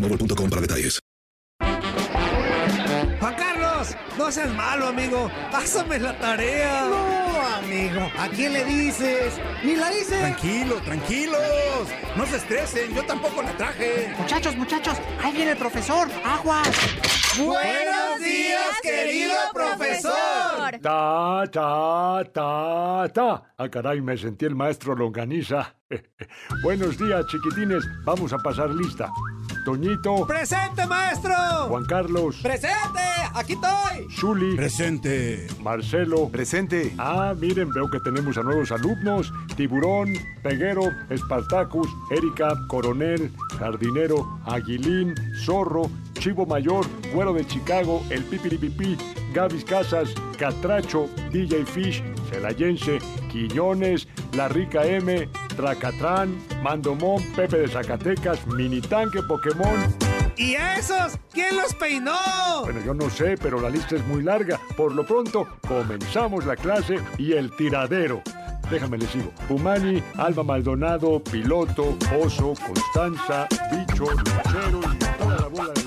boostmobile.com para detalles. Juan Carlos, no seas malo, amigo. Pásame la tarea. No, amigo. ¿A quién le dices? Ni la hice. Tranquilo, tranquilos. No se estresen. Yo tampoco la traje. Muchachos, muchachos. Ahí viene el profesor. Aguas. Buenos días, querido profesor. Ta, ta, ta, ta. Ah, caray, me sentí el maestro Longaniza. Buenos días, chiquitines. Vamos a pasar lista. Toñito. ¡Presente, maestro! Juan Carlos. ¡Presente! ¡Aquí estoy! Zuli. Presente. Marcelo. Presente. Ah, miren, veo que tenemos a nuevos alumnos. Tiburón, Peguero, Espartacus, Erika, Coronel, Jardinero, Aguilín, Zorro, Chivo Mayor, Güero de Chicago, El Pipiripipí, Gavis Casas, Catracho, DJ Fish, Celayense, Quiñones, La Rica M, Tracatrán, Mandomón, Pepe de Zacatecas, Mini Tanque Pokémon. ¿Y a esos? ¿Quién los peinó? Bueno, yo no sé, pero la lista es muy larga. Por lo pronto, comenzamos la clase y el tiradero. Déjame le sigo. Pumani, Alba Maldonado, Piloto, Oso, Constanza, Bicho, Luchero y toda la bola de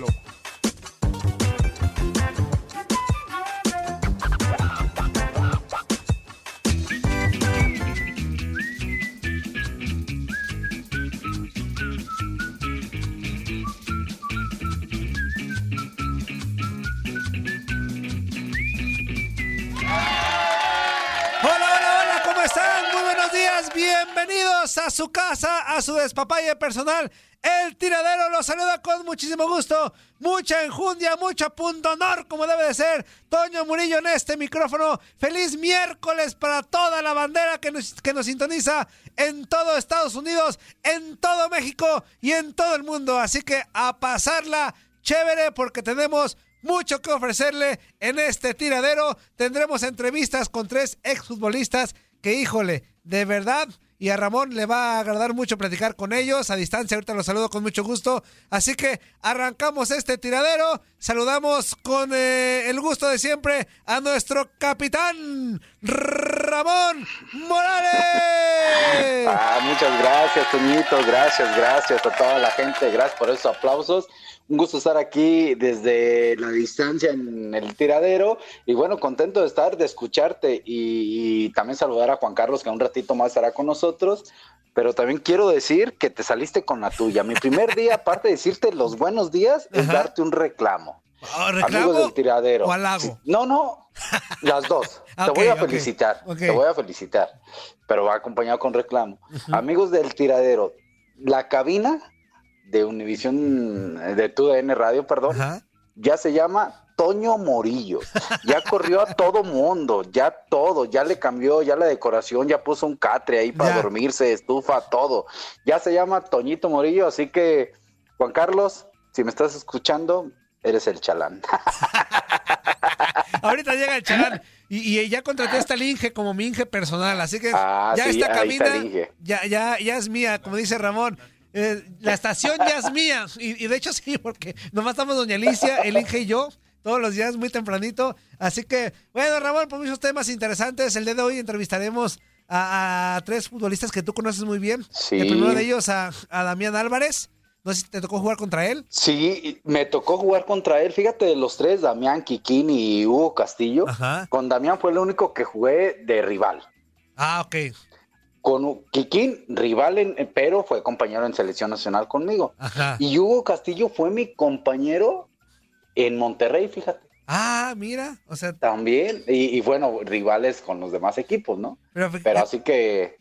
A su casa, a su despapalle personal. El tiradero los saluda con muchísimo gusto, mucha enjundia, mucho punto honor, como debe de ser. Toño Murillo en este micrófono. Feliz miércoles para toda la bandera que que nos sintoniza en todo Estados Unidos, en todo México y en todo el mundo. Así que a pasarla chévere porque tenemos mucho que ofrecerle en este tiradero. Tendremos entrevistas con tres exfutbolistas que, híjole, de verdad y a Ramón le va a agradar mucho platicar con ellos a distancia. Ahorita los saludo con mucho gusto. Así que arrancamos este tiradero. Saludamos con eh, el gusto de siempre a nuestro capitán Ramón Morales. Ah, muchas gracias, Toñito. Gracias, gracias a toda la gente. Gracias por esos aplausos un gusto estar aquí desde la distancia en el tiradero y bueno, contento de estar, de escucharte y, también saludar a Juan Carlos que un ratito más estará con nosotros, pero también quiero decir que te saliste con la tuya. Mi primer día, aparte de decirte los buenos días, es darte un reclamo. Oh, ¿Reclamo? Amigos del tiradero. ¿O halago? No, no, las dos. te voy a felicitar, te voy a felicitar, pero va acompañado con reclamo. Amigos del tiradero, la cabina de Univisión, de TUDN Radio, perdón, ya se llama Toño Morillo. Ya corrió a todo mundo, ya todo, ya le cambió, ya la decoración, ya puso un catre ahí para dormirse, estufa, todo. Ya se llama Toñito Morillo, así que, Juan Carlos, si me estás escuchando, eres el chalán. Ahorita llega el chalán. Y, ya contraté a esta Linge como mi Inge personal, así que ah, ya esta cabina ya, ya, ya es mía, como dice Ramón. Eh, la estación ya es mía. Y, de hecho sí, porque nomás estamos Doña Alicia, el Inge y yo, todos los días muy tempranito. Así que, bueno, Ramón, por muchos temas interesantes. El día de hoy entrevistaremos a, tres futbolistas que tú conoces muy bien. El primero de ellos a, a Damián Álvarez. No sé si te tocó jugar contra él. Sí, me tocó jugar contra él. Fíjate, de los tres, Damián, Kikín y Hugo Castillo. Con Damián fue el único que jugué de rival. Ah, ok. Con Kikín, rival, en, pero fue compañero en selección nacional conmigo. Ajá. Y Hugo Castillo fue mi compañero en Monterrey, fíjate. Ah, mira, o sea. También, y, bueno, rivales con los demás equipos, ¿no? Pero, pero así que.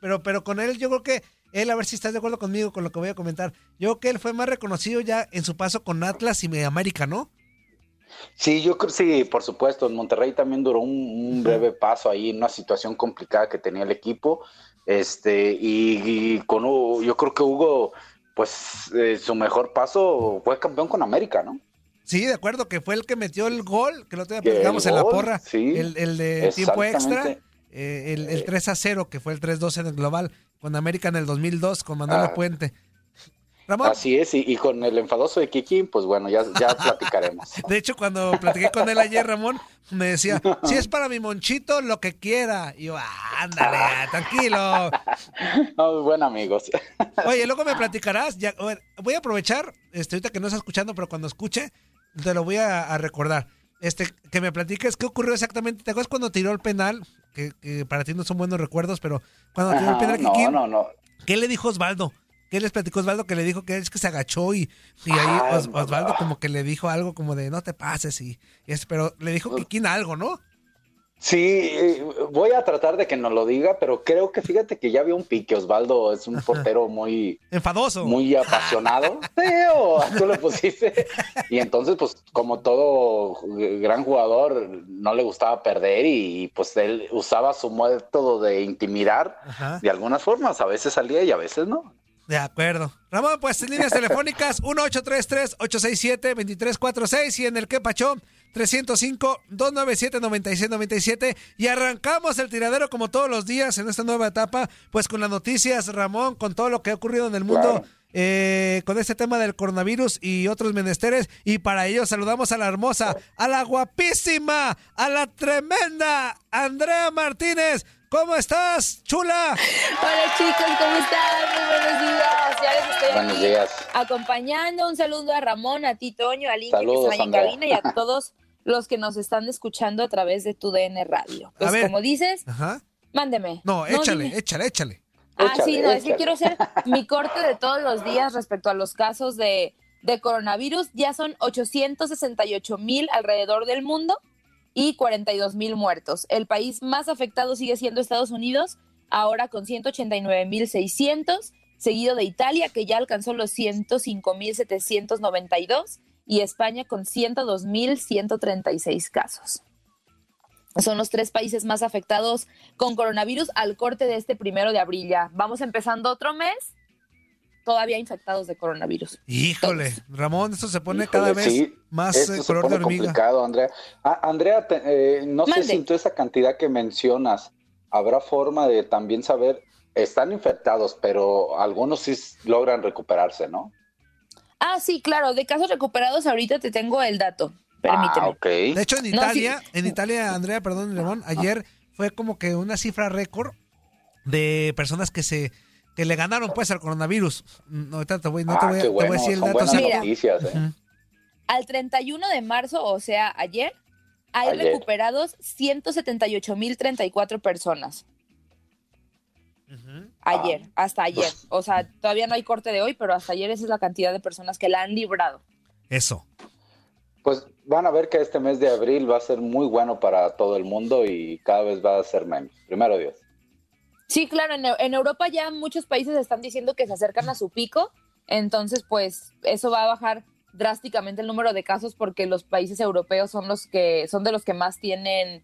Pero, pero con él yo creo que él, a ver si estás de acuerdo conmigo con lo que voy a comentar. Yo creo que él fue más reconocido ya en su paso con Atlas y América, ¿no? Sí, yo creo sí, por supuesto. En Monterrey también duró un, breve paso ahí en una situación complicada que tenía el equipo. Este, y, con Hugo, yo creo que Hugo, pues eh, su mejor paso fue campeón con América, ¿no? Sí, de acuerdo, que fue el que metió el gol, que lo teníamos en la porra, el, el, de tiempo extra, eh, el, el, 3 a 0, que fue el 3-2 en el global con América en el 2002, con Manuel ah. Puente. Ramón. Así es, y, con el enfadoso de Kiki, pues bueno, ya, ya platicaremos. De hecho, cuando platiqué con él ayer, Ramón, me decía, si es para mi monchito, lo que quiera. Y yo, ándale, tranquilo. Muy buen amigos. Oye, luego me platicarás, ya, voy a aprovechar, este, ahorita que no está escuchando, pero cuando escuche, te lo voy a, recordar. Este, que me platiques qué ocurrió exactamente. ¿Te acuerdas cuando tiró el penal? Que, para ti no son buenos recuerdos, pero cuando tiró el penal no, no, no. ¿qué le dijo Osvaldo? ¿Qué les platicó Osvaldo que le dijo que es que se agachó y, y ahí Osvaldo como que le dijo algo como de no te pases y, es, pero le dijo Kikín algo, ¿no? Sí, voy a tratar de que no lo diga, pero creo que fíjate que ya había un pique. Osvaldo es un portero muy enfadoso, muy apasionado. Teo, tú lo pusiste. Y entonces, pues, como todo gran jugador, no le gustaba perder y pues él usaba su método de intimidar de algunas formas. A veces salía y a veces no. De acuerdo. Ramón, pues líneas telefónicas 1833-867-2346 y en el que pachó 305-297-9697 y arrancamos el tiradero como todos los días en esta nueva etapa, pues con las noticias, Ramón, con todo lo que ha ocurrido en el mundo. Eh, con este tema del coronavirus y otros menesteres. Y para ello saludamos a la hermosa, a la guapísima, a la tremenda Andrea Martínez. ¿Cómo estás, chula? Hola chicos, ¿cómo están? Muy buenos días. Ya les estoy buenos días. acompañando. Un saludo a Ramón, a ti, Toño, a Link, que está en cabina y a todos los que nos están escuchando a través de tu DN Radio. Pues como dices, mándeme. No, échale, échale, échale. Ah, sí, no, es que quiero hacer mi corte de todos los días respecto a los casos de, de coronavirus. Ya son 868 mil alrededor del mundo y 42 mil muertos. El país más afectado sigue siendo Estados Unidos, ahora con 189 mil 600, seguido de Italia, que ya alcanzó los 105 mil 792, y España con 102 mil 136 casos. Son los tres países más afectados con coronavirus al corte de este primero de abril ya. Vamos empezando otro mes todavía infectados de coronavirus. Híjole, Ramón, esto se pone cada vez más eh, color de hormiga. complicado, Andrea. Ah, Andrea, eh, no sé si tú esa cantidad que mencionas, habrá forma de también saber, están infectados, pero algunos sí logran recuperarse, ¿no? Ah, sí, claro, de casos recuperados ahorita te tengo el dato. Permíteme. Ah, De hecho, en Italia, en Italia, Andrea, perdón, Ramón, ayer fue como que una cifra récord de personas que se que le ganaron pues al coronavirus. No, te voy, no te, voy, a decir el dato. ¿eh? Al 31 de marzo, o sea, ayer, hay recuperados 178.034 personas. Ayer, hasta ayer. O sea, todavía no hay corte de hoy, pero hasta ayer esa es la cantidad de personas que la han librado. Eso. Pues van a ver que este mes de abril va a ser muy bueno para todo el mundo y cada vez va a ser menos. Primero Dios. Sí, claro, en, Europa ya muchos países están diciendo que se acercan a su pico Entonces, pues eso va a bajar drásticamente el número de casos porque los países europeos son los que son de los que más tienen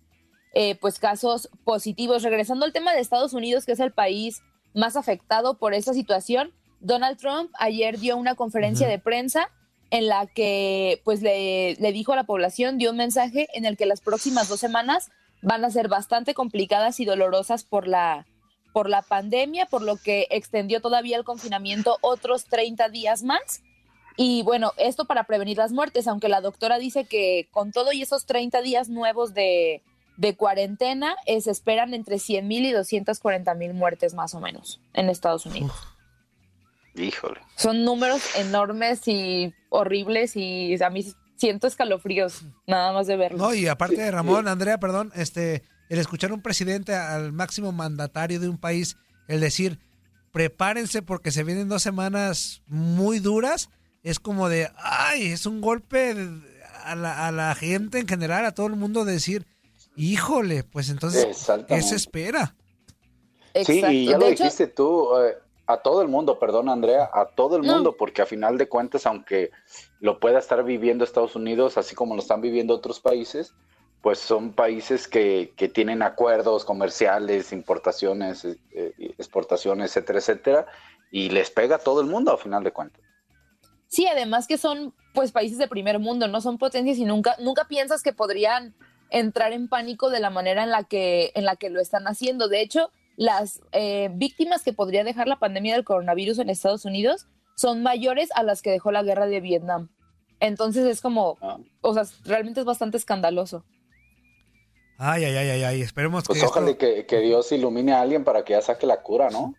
eh, pues casos positivos. Regresando al tema de Estados Unidos, que es el país más afectado por esta situación, Donald Trump ayer dio una conferencia de prensa en la que pues le, le dijo a la población, dio un mensaje en el que las próximas dos semanas van a ser bastante complicadas y dolorosas por la, por la pandemia, por lo que extendió todavía el confinamiento otros 30 días más. Y bueno, esto para prevenir las muertes, aunque la doctora dice que con todo y esos 30 días nuevos de, de cuarentena, eh, se esperan entre 100 mil y 240 mil muertes más o menos en Estados Unidos. Híjole. Son números enormes y horribles y a mí siento escalofríos nada más de verlo. No, y aparte de Ramón, Andrea, perdón, este, el escuchar a un presidente al máximo mandatario de un país, el decir, prepárense porque se vienen dos semanas muy duras, es como de, ay, es un golpe a la, a la gente en general, a todo el mundo decir, híjole, pues entonces, ¿qué se espera? Sí, y ya lo dijiste tú, eh, a todo el mundo, perdón Andrea, a todo el mundo, porque a final de cuentas, aunque lo pueda estar viviendo Estados Unidos, así como lo están viviendo otros países, pues son países que, que tienen acuerdos comerciales, importaciones, eh, exportaciones, etcétera, etcétera, y les pega a todo el mundo a final de cuentas. Sí, además que son pues países de primer mundo, no son potencias y nunca, nunca piensas que podrían entrar en pánico de la manera en la que, en la que lo están haciendo. De hecho, las eh, víctimas que podría dejar la pandemia del coronavirus en Estados Unidos son mayores a las que dejó la guerra de Vietnam. Entonces es como, ah. o sea, realmente es bastante escandaloso. Ay, ay, ay, ay, ay. esperemos pues que. ojalá que, que, Dios ilumine a alguien para que ya saque la cura, ¿no?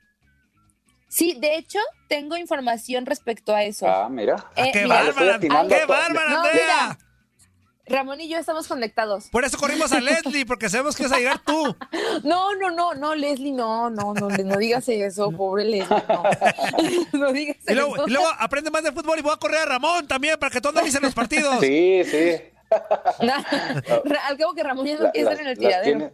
Sí, de hecho, tengo información respecto a eso. Ah, mira. Eh, ¡Qué bárbara! ¡Qué bárbara, Andrea! Ramón y yo estamos conectados. Por eso corrimos a Leslie, porque sabemos que vas a llegar tú. No, no, no, no, Leslie, no, no, no, no digas eso, pobre Leslie, no. no digas y luego, eso. Y luego aprende más de fútbol y voy a correr a Ramón también para que tú analices los partidos. Sí, sí. Al cabo que Ramón ya no quiere estar en el tiradero.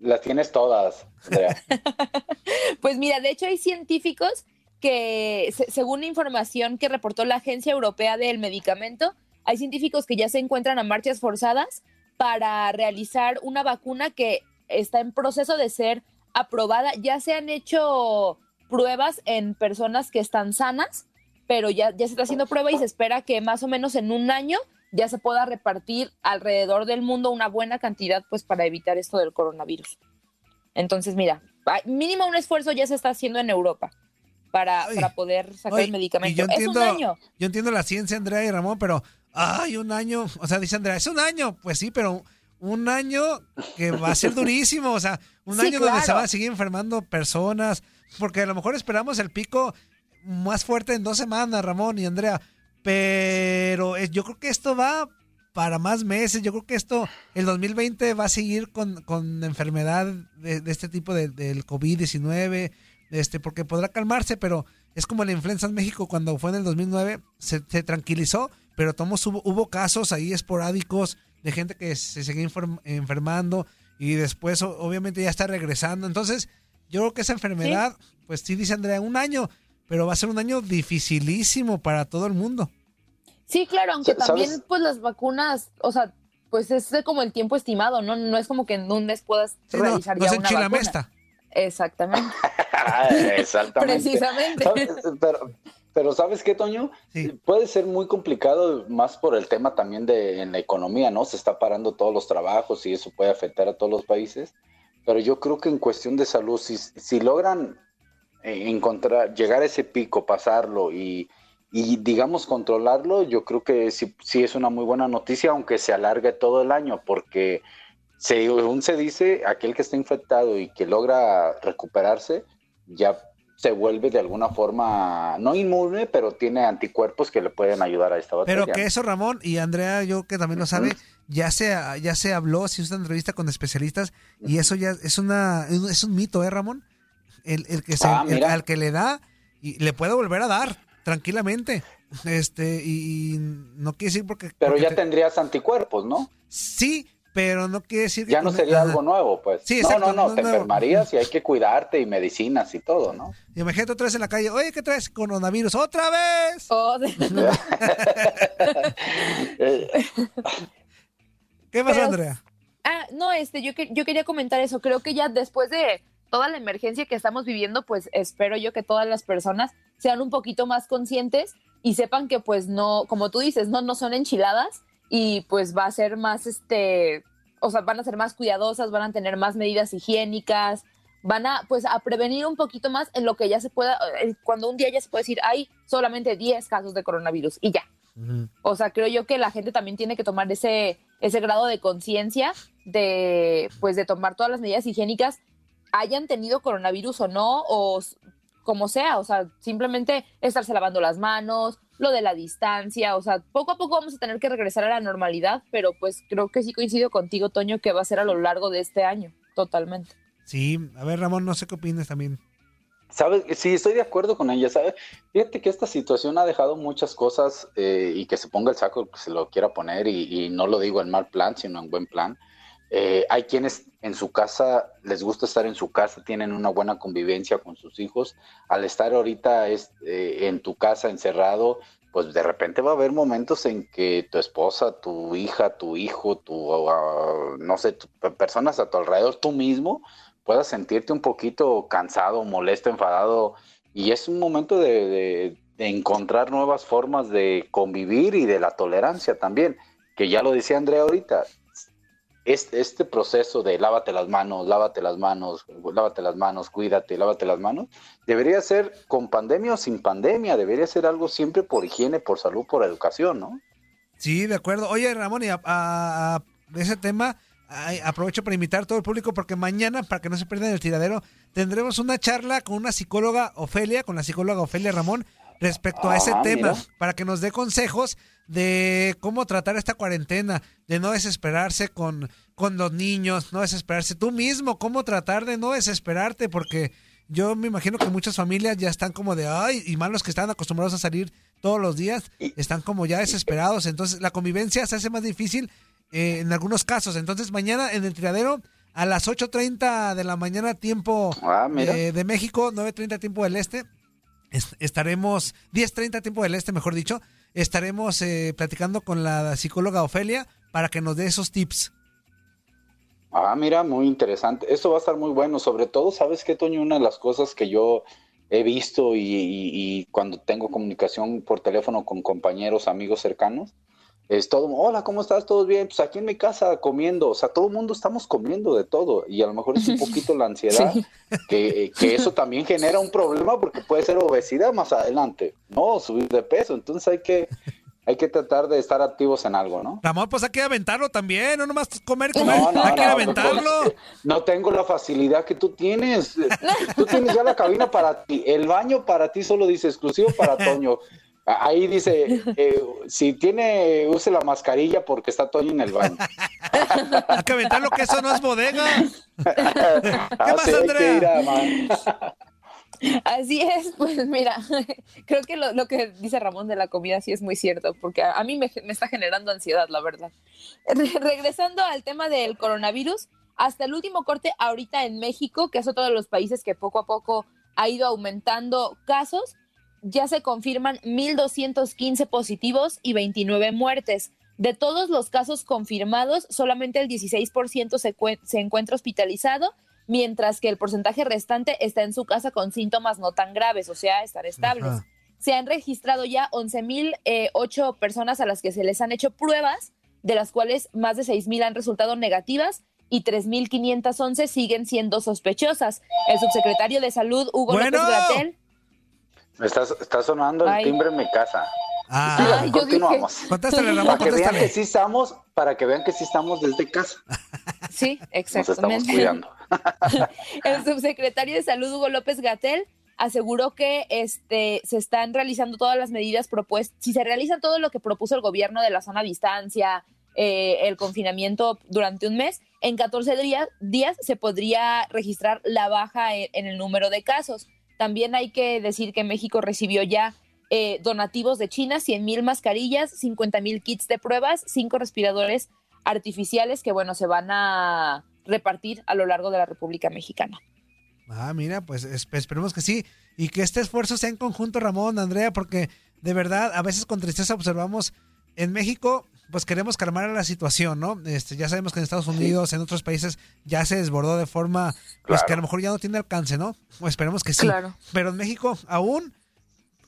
Las, tienes todas, Andrea. Pues mira, de hecho hay científicos que, según información que reportó la Agencia Europea del Medicamento, hay científicos que ya se encuentran a marchas forzadas para realizar una vacuna que está en proceso de ser aprobada. Ya se han hecho pruebas en personas que están sanas, pero ya, ya se está haciendo prueba y se espera que más o menos en un año ya se pueda repartir alrededor del mundo una buena cantidad pues para evitar esto del coronavirus. Entonces, mira, mínimo un esfuerzo ya se está haciendo en Europa para, para poder sacar el medicamento. Yo entiendo, es un año. Yo entiendo la ciencia, Andrea y Ramón, pero ay, un año, o sea, dice Andrea, es un año, pues sí, pero un año que va a ser durísimo, o sea, un año donde se van a seguir enfermando personas, porque a lo mejor esperamos el pico más fuerte en dos semanas, Ramón y Andrea, pero yo creo que esto va para más meses, yo creo que esto, el 2020 va a seguir con, con enfermedad de, este tipo de, del COVID-19, este, porque podrá calmarse, pero es como la influenza en México cuando fue en el 2009, se, se tranquilizó, pero tomos, hubo, hubo, casos ahí esporádicos de gente que se seguía enfermando y después obviamente ya está regresando. Entonces, yo creo que esa enfermedad, pues sí dice Andrea, un año, pero va a ser un año dificilísimo para todo el mundo. Sí, claro, aunque también pues las vacunas, o sea, pues es como el tiempo estimado, ¿no? No es como que en un mes puedas realizar ya una vacuna. Exactamente. Exactamente. Precisamente. Pero, pero ¿sabes qué, Toño? Puede ser muy complicado más por el tema también de en la economía, ¿no? Se está parando todos los trabajos y eso puede afectar a todos los países. Pero yo creo que en cuestión de salud, si, si logran eh, encontrar, llegar a ese pico, pasarlo y, y digamos controlarlo, yo creo que sí, sí, es una muy buena noticia, aunque se alargue todo el año, porque según se dice, aquel que está infectado y que logra recuperarse, ya se vuelve de alguna forma no inmune, pero tiene anticuerpos que le pueden ayudar a esta batalla. Pero que eso, Ramón, y Andrea, yo que también lo sabe, ya se, ya se habló, se hizo una entrevista con especialistas, y eso ya es una es un mito, ¿eh, Ramón? El, el que se, Ah, el- al que le da, y le puede volver a dar, tranquilamente. Este, y, y no quiere decir porque... Pero porque ya te- tendrías anticuerpos, ¿no? Sí, pero no quiere decir que... Ya no sería algo nuevo, pues. Sí, no, exacto, no, no, no te nuevo. enfermarías y hay que cuidarte y medicinas y todo, ¿no? Imagínate otra vez en la calle, oye, ¿qué traes? Coronavirus, ¡otra vez! Oh, de- ¿Qué pasó, Pero- Andrea? Ah, no, este, yo, que- yo quería comentar eso. Creo que ya después de toda la emergencia que estamos viviendo, pues espero yo que todas las personas sean un poquito más conscientes y sepan que pues no, como tú dices, no, no son enchiladas y pues va a ser más, este, o sea, van a ser más cuidadosas, van a tener más medidas higiénicas, van a pues a prevenir un poquito más en lo que ya se pueda, cuando un día ya se puede decir, hay solamente 10 casos de coronavirus y ya. O sea, creo yo que la gente también tiene que tomar ese, ese grado de conciencia de, pues, de tomar todas las medidas higiénicas, hayan tenido coronavirus o no, o como sea, o sea, simplemente estarse lavando las manos, lo de la distancia, o sea, poco a poco vamos a tener que regresar a la normalidad, pero pues creo que sí coincido contigo, Toño, que va a ser a lo largo de este año, totalmente. Sí, a ver, Ramón, no sé qué opinas también. ¿Sabes? Sí, estoy de acuerdo con ella, ¿sabes? Fíjate que esta situación ha dejado muchas cosas eh, y que se ponga el saco que se lo quiera poner y, y no lo digo en mal plan, sino en buen plan. Eh, hay quienes en su casa les gusta estar en su casa, tienen una buena convivencia con sus hijos. Al estar ahorita es, eh, en tu casa encerrado, pues de repente va a haber momentos en que tu esposa, tu hija, tu hijo, tu, ah, no sé, tu- personas a tu alrededor, tú mismo, puedas sentirte un poquito cansado, molesto, enfadado. Y es un momento de- de encontrar nuevas formas de convivir y de la tolerancia también, que ya lo decía Andrea ahorita. Este, este proceso de lávate las manos, lávate las manos, lávate las manos, cuídate, lávate las manos, debería ser con pandemia o sin pandemia, debería ser algo siempre por higiene, por salud, por educación, ¿no? Sí, de acuerdo. Oye, Ramón, y a, a- a ese tema ay, aprovecho para invitar a todo el público porque mañana, para que no se pierdan el tiradero, tendremos una charla con una psicóloga Ofelia, con la psicóloga Ofelia Ramón, respecto a ese Ah, tema, para que nos dé consejos de cómo tratar esta cuarentena, de no desesperarse con, con los niños, no desesperarse tú mismo, cómo tratar de no desesperarte, porque yo me imagino que muchas familias ya están como de, ay, y más los que están acostumbrados a salir todos los días, están como ya desesperados, entonces la convivencia se hace más difícil eh, en algunos casos. Entonces mañana en el tiradero a las 8.30 de la mañana tiempo Ah, eh, de México, 9.30 tiempo del este, es- estaremos, 10.30 tiempo del este, mejor dicho, estaremos eh, platicando con la psicóloga Ofelia para que nos dé esos tips. Ah, mira, muy interesante. Eso va a estar muy bueno. Sobre todo, ¿sabes qué, Toño? Una de las cosas que yo he visto y cuando tengo comunicación por teléfono con compañeros, amigos cercanos, es todo, hola, ¿cómo estás? ¿Todo bien? Pues aquí en mi casa comiendo. O sea, todo el mundo estamos comiendo de todo. Y a lo mejor es un poquito la ansiedad, que, que eso también genera un problema porque puede ser obesidad más adelante, ¿no? Subir de peso. Entonces hay que, hay que tratar de estar activos en algo, ¿no? Ramón, pues hay que aventarlo también, no nomás comer, comer, No, no, hay que no, aventarlo. No tengo la facilidad que tú tienes. Tú tienes ya la cabina para ti. El baño para ti solo dice exclusivo para Toño. Ahí dice, eh, si tiene, use la mascarilla porque está Toño en el baño. Hay que aventarlo, que eso no es bodega. ¿Qué más, Andrea? Así es, pues mira, creo que lo, lo que dice Ramón de la comida sí es muy cierto, porque a, a mí me, me está generando ansiedad, la verdad. Re- regresando al tema del coronavirus, hasta el último corte ahorita en México, que es otro de los países que poco a poco ha ido aumentando casos, ya se confirman 1.215 positivos y 29 muertes. De todos los casos confirmados, solamente el 16% se, se encuentra hospitalizado, mientras que el porcentaje restante está en su casa con síntomas no tan graves, o sea, estar estables. Ajá. Se han registrado ya 11.008 personas a las que se les han hecho pruebas, de las cuales más de 6.000 han resultado negativas y 3.511 siguen siendo sospechosas. El subsecretario de Salud, Hugo Bueno. López Gatel, Está, está sonando el Ay. timbre en mi casa. Ah. Ay, continuamos. dije- Contéstale, Ramón, para que vean que sí estamos, para que vean que sí estamos desde casa. Sí, Nos exactamente. estamos cuidando. El subsecretario de Salud, Hugo López Gatel, aseguró que este, se están realizando todas las medidas propuestas. Si se realiza todo lo que propuso el gobierno de la zona distancia, eh, el confinamiento durante un mes, en 14 días, días se podría registrar la baja en, en el número de casos. También hay que decir que México recibió ya eh, donativos de China, 100 mil mascarillas, 50 mil kits de pruebas, cinco respiradores artificiales que, bueno, se van a repartir a lo largo de la República Mexicana. Ah, mira, pues esperemos que sí. Y que este esfuerzo sea en conjunto, Ramón, Andrea, porque de verdad, a veces con tristeza observamos en México, pues queremos calmar la situación, ¿no? Este, ya sabemos que en Estados Unidos, en otros países, ya se desbordó de forma, pues que a lo mejor ya no tiene alcance, ¿no? O esperemos que sí. Claro. Pero en México aún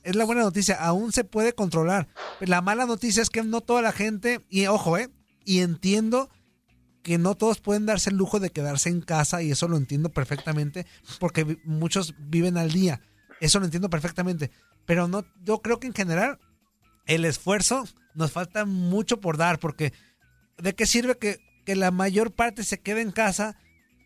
es la buena noticia, aún se puede controlar. La mala noticia es que no toda la gente, y ojo, ¿eh? Y entiendo que no todos pueden darse el lujo de quedarse en casa y eso lo entiendo perfectamente porque muchos viven al día. Eso lo entiendo perfectamente. Pero no, yo creo que en general el esfuerzo nos falta mucho por dar porque ¿de qué sirve que, que la mayor parte se quede en casa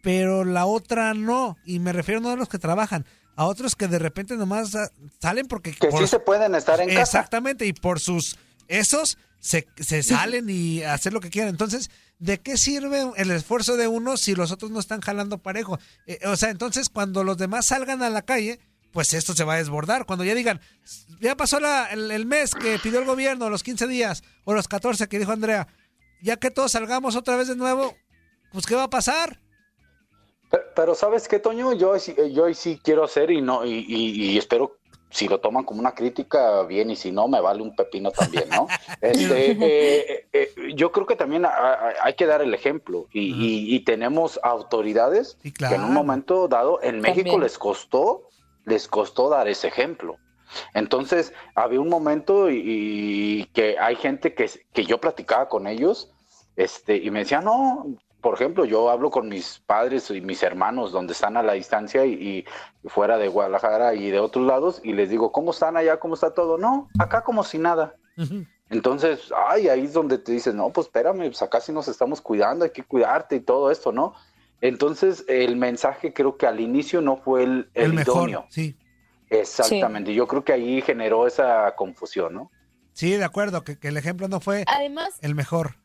pero la otra no? Y me refiero no a los que trabajan, a otros que de repente nomás salen porque... Que sí se pueden estar en casa. Exactamente, y por sus... Esos se, se salen y hacer lo que quieran. Entonces, ¿de qué sirve el esfuerzo de uno si los otros no están jalando parejo? Eh, o sea, entonces cuando los demás salgan a la calle, pues esto se va a desbordar. Cuando ya digan, ya pasó la, el, mes que pidió el gobierno, los 15 días o los 14 que dijo Andrea, ya que todos salgamos otra vez de nuevo, pues ¿qué va a pasar? Pero, ¿sabes qué, Toño? Yo, yo sí quiero hacer y no y, y espero si lo toman como una crítica, bien, y si no, me vale un pepino también, ¿no? Este, eh, eh, yo creo que también hay que dar el ejemplo y, tenemos autoridades que en un momento dado en México les costó, les costó dar ese ejemplo. Entonces, había un momento y, que hay gente que, que yo platicaba con ellos este, y me decía, no, por ejemplo, yo hablo con mis padres y mis hermanos donde están a la distancia y, fuera de Guadalajara y de otros lados y les digo, ¿cómo están allá? ¿Cómo está todo? No, acá como si nada. Entonces, ay, ahí es donde te dices, no, pues espérame, pues acá sí nos estamos cuidando, hay que cuidarte y todo esto, ¿no? Entonces, el mensaje creo que al inicio no fue el, el, mejor, sí. Exactamente, yo creo que ahí generó esa confusión, ¿no? Sí, de acuerdo, que, que el ejemplo no fue Además, el mejor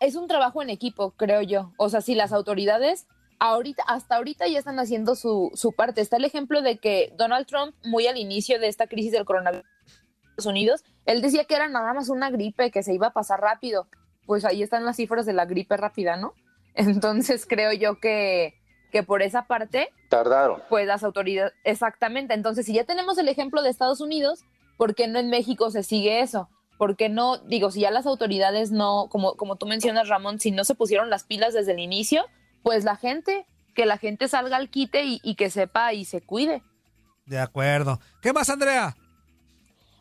es un trabajo en equipo, creo yo. O sea, si las autoridades ahorita, hasta ahorita ya están haciendo su, su parte. Está el ejemplo de que Donald Trump, muy al inicio de esta crisis del coronavirus en Estados Unidos, él decía que era nada más una gripe, que se iba a pasar rápido. Pues ahí están las cifras de la gripe rápida, ¿no? Entonces creo yo que, que por esa parte... Tardaron. Pues las autoridades, exactamente. Entonces, si ya tenemos el ejemplo de Estados Unidos, ¿por qué no en México se sigue eso? porque no, digo, si ya las autoridades no, como, como tú mencionas, Ramón, si no se pusieron las pilas desde el inicio, pues la gente, que la gente salga al quite y, que sepa y se cuide. De acuerdo. ¿Qué más, Andrea?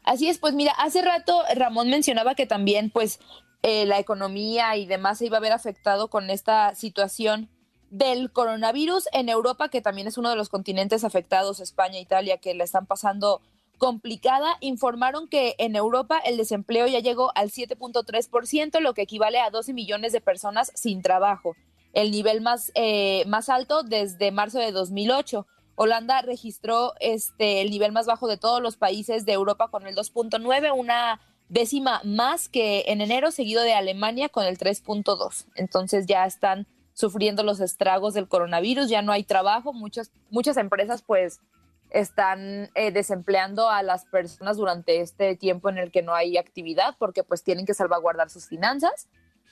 Así es, pues mira, hace rato Ramón mencionaba que también, pues, eh, la economía y demás se iba a ver afectado con esta situación del coronavirus en Europa, que también es uno de los continentes afectados, España, Italia, que le están pasando complicada, informaron que en Europa el desempleo ya llegó al 7.3%, lo que equivale a 12 millones de personas sin trabajo, el nivel más, eh, más alto desde marzo de 2008. Holanda registró este, el nivel más bajo de todos los países de Europa con el 2.9, una décima más que en enero, seguido de Alemania con el 3.2. Entonces ya están sufriendo los estragos del coronavirus, ya no hay trabajo, muchas, muchas empresas pues están eh, desempleando a las personas durante este tiempo en el que no hay actividad porque pues tienen que salvaguardar sus finanzas.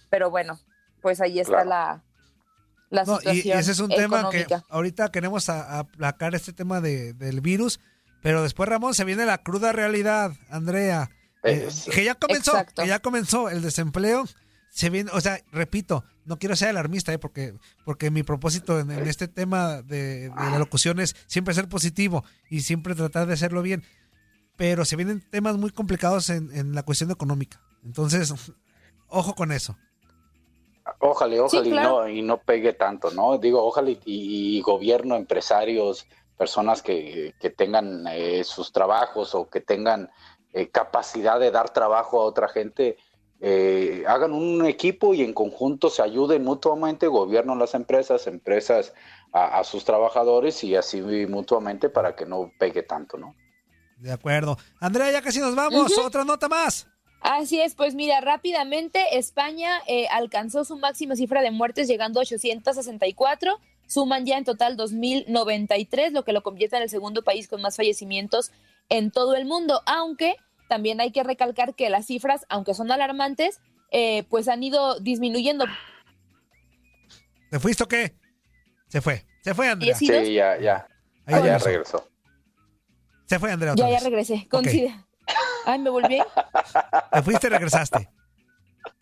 Pero bueno, pues ahí está la, la situación. Y, ese es un tema que ahorita queremos aplacar este tema de, del virus, pero después Ramón se viene la cruda realidad, Andrea. Eh, que ya comenzó, que ya comenzó el desempleo se viene, o sea, repito, no quiero ser alarmista, ¿eh? porque, porque mi propósito en, este tema de, la locución es siempre ser positivo y siempre tratar de hacerlo bien. Pero se vienen temas muy complicados en, la cuestión económica. Entonces, ojo con eso. Ojalá, ojalá y, no, y no pegue tanto, ¿no? Digo, ojalá y, gobierno, empresarios, personas que, que tengan eh, sus trabajos o que tengan eh, capacidad de dar trabajo a otra gente, eh, hagan un equipo y en conjunto se ayuden mutuamente, gobierno las empresas, empresas a, sus trabajadores y así mutuamente para que no pegue tanto, ¿no? De acuerdo. Andrea, ya casi nos vamos, otra nota más. Así es, pues mira, rápidamente España eh, alcanzó su máxima cifra de muertes llegando a 864, suman ya en total 2.093, lo que lo convierte en el segundo país con más fallecimientos en todo el mundo, aunque también hay que recalcar que las cifras, aunque son alarmantes, eh, pues han ido disminuyendo. ¿Te fuiste o qué? Se fue. Se fue, Andrea. Sí, ya, ya. Ahí ya regresó. Se fue, Andrea. ya, ya regresé. Okay. Ay, me volví. Te fuiste y regresaste.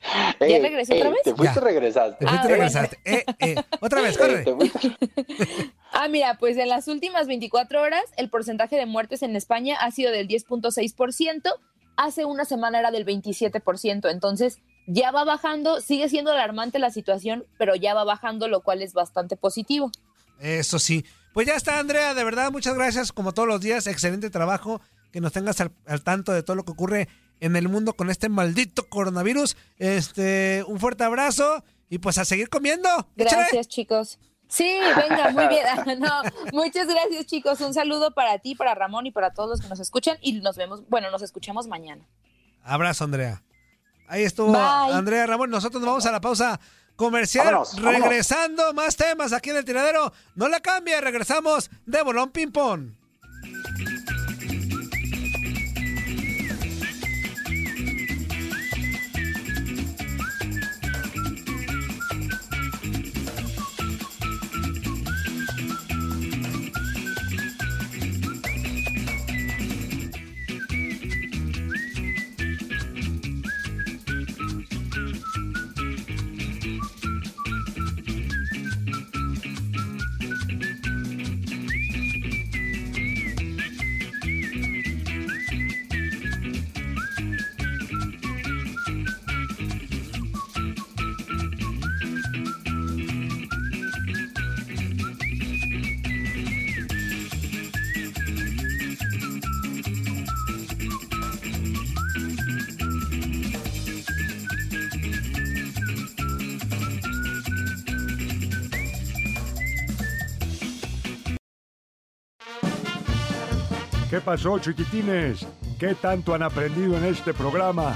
¿Ya regresé otra vez? Te fuiste y regresaste. Te fuiste y ah, regresaste. Eh, eh. Otra vez, corre. ah, mira, pues en las últimas 24 horas el porcentaje de muertes en España ha sido del 10.6%. Hace una semana era del 27%. Entonces ya va bajando. Sigue siendo alarmante la situación, pero ya va bajando, lo cual es bastante positivo. Eso sí. Pues ya está, Andrea. De verdad, muchas gracias. Como todos los días, excelente trabajo. Que nos tengas al, al tanto de todo lo que ocurre en el mundo con este maldito coronavirus. Este, un fuerte abrazo y pues a seguir comiendo. Gracias, chicos. Sí, venga, muy bien. No, muchas gracias, chicos. Un saludo para ti, para Ramón y para todos los que nos escuchan y nos vemos, bueno, nos escuchamos mañana. Abrazo, Andrea. Ahí estuvo Andrea Ramón. Nosotros nos vamos a la pausa comercial. regresando, más temas aquí en el tiradero. No la cambie, regresamos de Bolón Ping Pong. Pasó, chiquitines? ¿Qué tanto han aprendido en este programa?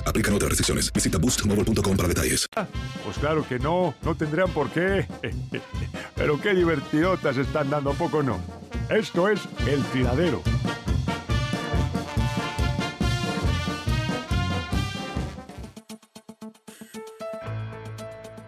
Aplican otras restricciones. Visita boostmobile.com para detalles. Pues claro que no, no tendrían por qué. Pero qué divertidotas están dando, ¿a poco no? Esto es El Tiradero.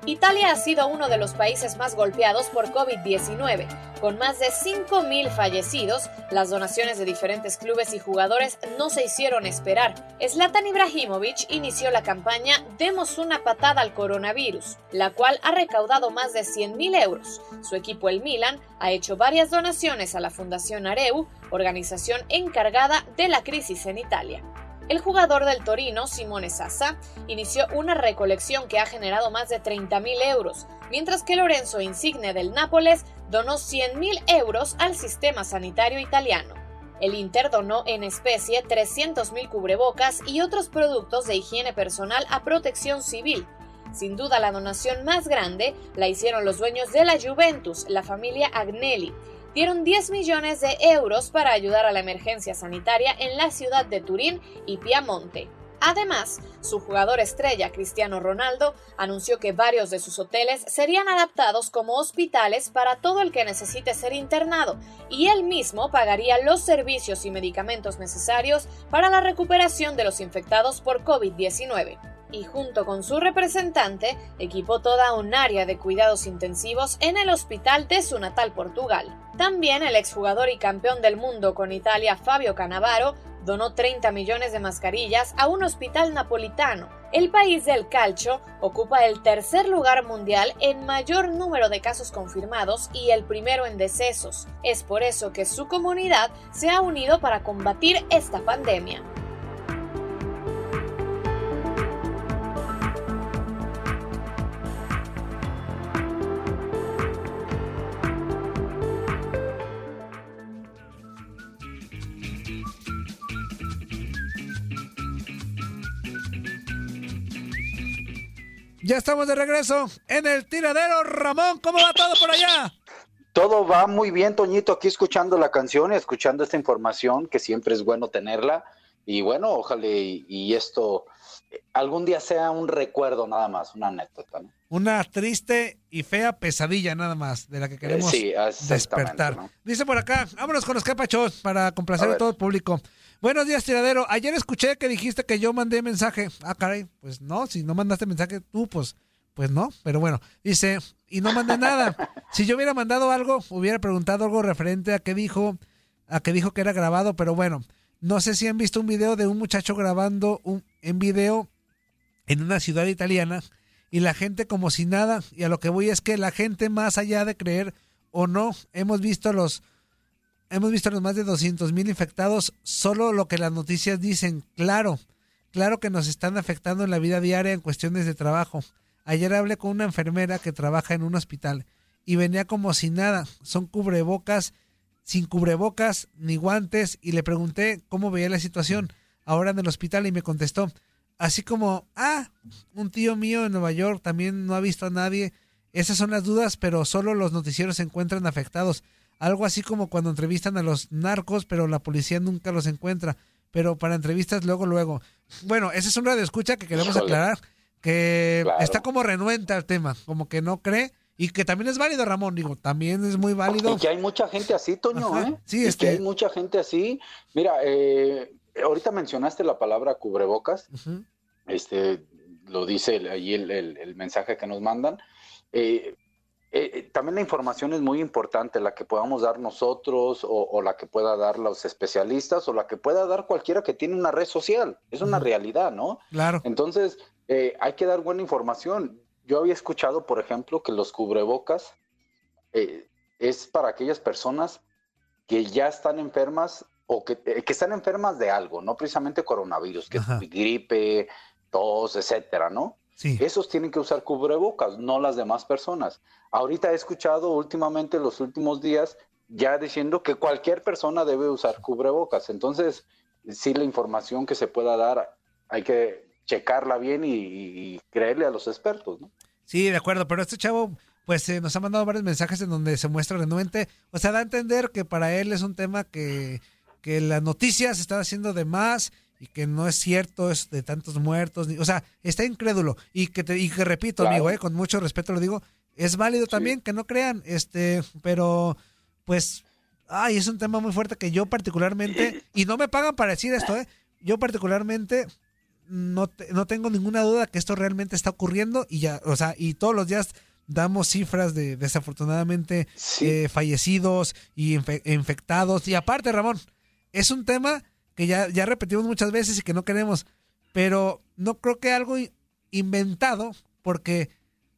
Italia ha sido uno de los países más golpeados por COVID-19. Con más de 5.000 fallecidos, las donaciones de diferentes clubes y jugadores no se hicieron esperar. Zlatan Ibrahimovic inició la campaña Demos una patada al coronavirus, la cual ha recaudado más de 100.000 euros. Su equipo, el Milan, ha hecho varias donaciones a la Fundación Areu, organización encargada de la crisis en Italia. El jugador del Torino, Simone Sassa, inició una recolección que ha generado más de 30.000 euros, mientras que Lorenzo Insigne del Nápoles donó 100.000 euros al sistema sanitario italiano. El Inter donó en especie 300.000 cubrebocas y otros productos de higiene personal a protección civil. Sin duda la donación más grande la hicieron los dueños de la Juventus, la familia Agnelli, dieron 10 millones de euros para ayudar a la emergencia sanitaria en la ciudad de Turín y Piamonte. Además, su jugador estrella, Cristiano Ronaldo, anunció que varios de sus hoteles serían adaptados como hospitales para todo el que necesite ser internado, y él mismo pagaría los servicios y medicamentos necesarios para la recuperación de los infectados por COVID-19 y junto con su representante equipó toda un área de cuidados intensivos en el hospital de su natal Portugal. También el exjugador y campeón del mundo con Italia Fabio Cannavaro donó 30 millones de mascarillas a un hospital napolitano. El país del calcio ocupa el tercer lugar mundial en mayor número de casos confirmados y el primero en decesos. Es por eso que su comunidad se ha unido para combatir esta pandemia. Ya estamos de regreso en el tiradero. Ramón, ¿cómo va todo por allá? Todo va muy bien, Toñito, aquí escuchando la canción y escuchando esta información, que siempre es bueno tenerla. Y bueno, ojalá y, esto eh, algún día sea un recuerdo nada más, una anécdota. Una triste y fea pesadilla nada más, de la que queremos despertar. Dice por acá, vámonos con los capachos para complacer a todo el público. Buenos días, tiradero. Ayer escuché que dijiste que yo mandé mensaje. Ah, caray, pues no, si no mandaste mensaje tú, pues, pues no. Pero bueno, dice, y no mandé nada. Si yo hubiera mandado algo, hubiera preguntado algo referente a qué dijo, a qué dijo que era grabado, pero bueno, no sé si han visto un video de un muchacho grabando un, en video en una ciudad italiana y la gente como si nada. Y a lo que voy es que la gente, más allá de creer o no, hemos visto los hemos visto los más de 200 mil infectados, solo lo que las noticias dicen. Claro, claro que nos están afectando en la vida diaria en cuestiones de trabajo. Ayer hablé con una enfermera que trabaja en un hospital y venía como si nada. Son cubrebocas, sin cubrebocas ni guantes y le pregunté cómo veía la situación ahora en el hospital y me contestó. Así como, ah, un tío mío en Nueva York también no ha visto a nadie. Esas son las dudas, pero solo los noticieros se encuentran afectados. Algo así como cuando entrevistan a los narcos, pero la policía nunca los encuentra. Pero para entrevistas luego, luego. Bueno, ese es un radio escucha que queremos aclarar, que está como renuente al tema, como que no cree. Y que también es válido, Ramón, digo, también es muy válido. Y que hay mucha gente así, Toño, ¿eh? Sí, es que hay mucha gente así. Mira, eh, ahorita mencionaste la palabra cubrebocas. Este, lo dice ahí el, el, mensaje que nos mandan. Eh, eh, eh, también la información es muy importante, la que podamos dar nosotros o, la que pueda dar los especialistas o la que pueda dar cualquiera que tiene una red social. Es una realidad, ¿no? Claro. Entonces, eh, hay que dar buena información. Yo había escuchado, por ejemplo, que los cubrebocas es para aquellas personas que ya están enfermas o que, que, están enfermas de algo, no precisamente coronavirus, que es gripe, tos, etcétera, ¿no? Esos tienen que usar cubrebocas, no las demás personas. Ahorita he escuchado últimamente, los últimos días, ya diciendo que cualquier persona debe usar cubrebocas. Entonces, sí, la información que se pueda dar hay que checarla bien y, creerle a los expertos, ¿no? Sí, de acuerdo, pero este chavo pues eh, nos ha mandado varios mensajes en donde se muestra renuente, o sea, da a entender que para él es un tema que, que las noticias están haciendo de más y que no es cierto es de tantos muertos, o sea, está incrédulo. Y que te, y que repito, amigo, eh, con mucho respeto lo digo, es válido también que no crean, este, pero pues ay, es un tema muy fuerte que yo particularmente y no me pagan para decir esto, eh. Yo particularmente no, no tengo ninguna duda que esto realmente está ocurriendo y ya, o sea, y todos los días damos cifras de desafortunadamente eh, fallecidos y infectados. Y aparte, Ramón, es un tema que ya, ya repetimos muchas veces y que no queremos, pero no creo que algo inventado, porque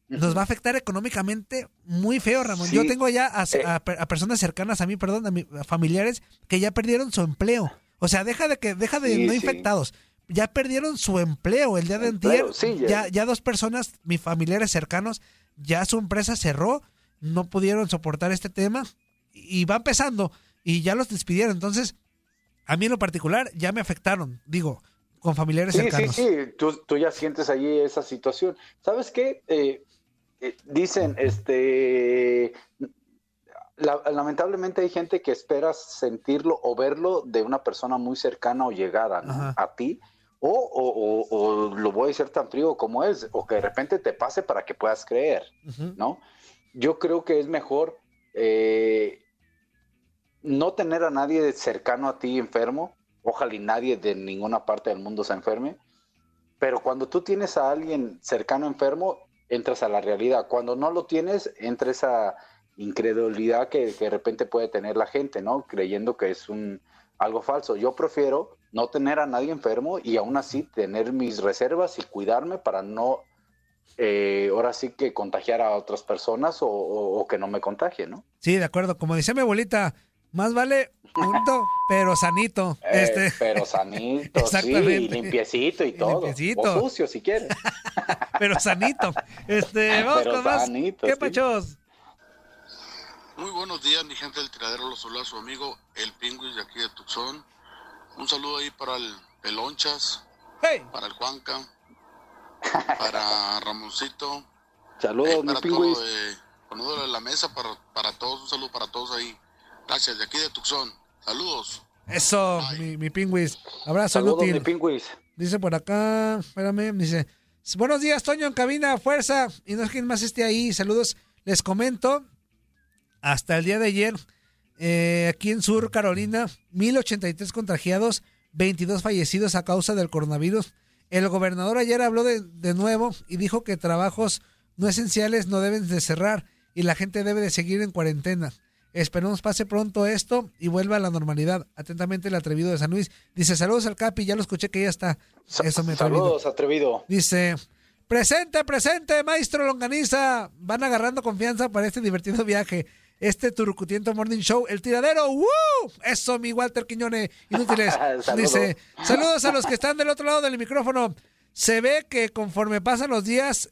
nos va a afectar económicamente muy feo, Ramón. Yo tengo ya eh. a, a, personas cercanas a mí, perdón, a, familiares que ya perdieron su empleo. O sea, deja de que, deja de no infectados. Ya perdieron su empleo el día de antier. ya. ya dos personas, mis familiares cercanos, ya su empresa cerró, no pudieron soportar este tema y va empezando y ya los despidieron. Entonces, a mí en lo particular ya me afectaron, digo, con familiares cercanos. Sí, sí, tú, tú ya sientes allí esa situación. ¿Sabes qué? Eh, eh, dicen, este, lamentablemente hay gente que espera sentirlo o verlo de una persona muy cercana o llegada a ti. O, o, o, lo voy a decir tan frío como es, o que de repente te pase para que puedas creer, ¿no? Yo creo que es mejor eh, no tener a nadie cercano a ti enfermo, ojalá y nadie de ninguna parte del mundo se enferme, pero cuando tú tienes a alguien cercano enfermo, entras a la realidad. Cuando no lo tienes, entra esa incredulidad que, de repente puede tener la gente, ¿no? Creyendo que es un algo falso. Yo prefiero no tener a nadie enfermo y aún así tener mis reservas y cuidarme para no, eh, ahora sí que contagiar a otras personas o, o, que no me contagie, ¿no? Sí, de acuerdo. Como decía mi abuelita, más vale punto, pero sanito. Eh, este. Pero sanito, Exactamente. sí, limpiecito y todo. Limpiecito. O sucio si quieres. pero sanito. Este, vamos con más. ¿Qué pachos? Muy buenos días, mi gente del tiradero. Los saluda su amigo El Pingüis de aquí de Tucson. Un saludo ahí para el Pelonchas, hey. para el Juanca, para Ramoncito. Saludos, mi pingüis. Con de la mesa para, para todos, un saludo para todos ahí. Gracias, de aquí de Tucson. Saludos. Eso, mi, mi pingüis. Abrazo, Saludos, inútil. mi pingüis. Dice por acá, espérame, dice, buenos días, Toño, en cabina, fuerza. Y no es quien más esté ahí. Saludos, les comento. Hasta el día de ayer, eh, aquí en Sur Carolina, 1083 contagiados, 22 fallecidos a causa del coronavirus. El gobernador ayer habló de, de nuevo y dijo que trabajos no esenciales no deben de cerrar y la gente debe de seguir en cuarentena. Esperemos pase pronto esto y vuelva a la normalidad. Atentamente el atrevido de San Luis. Dice, saludos al Capi, ya lo escuché que ya está. Eso me Saludos, atrevido. Dice, presente, presente, maestro Longaniza. Van agarrando confianza para este divertido viaje. Este Turucutiento Morning Show, el tiradero. ¡Woo! Eso, mi Walter Quiñone. Inútiles. Dice, saludos a los que están del otro lado del micrófono. Se ve que conforme pasan los días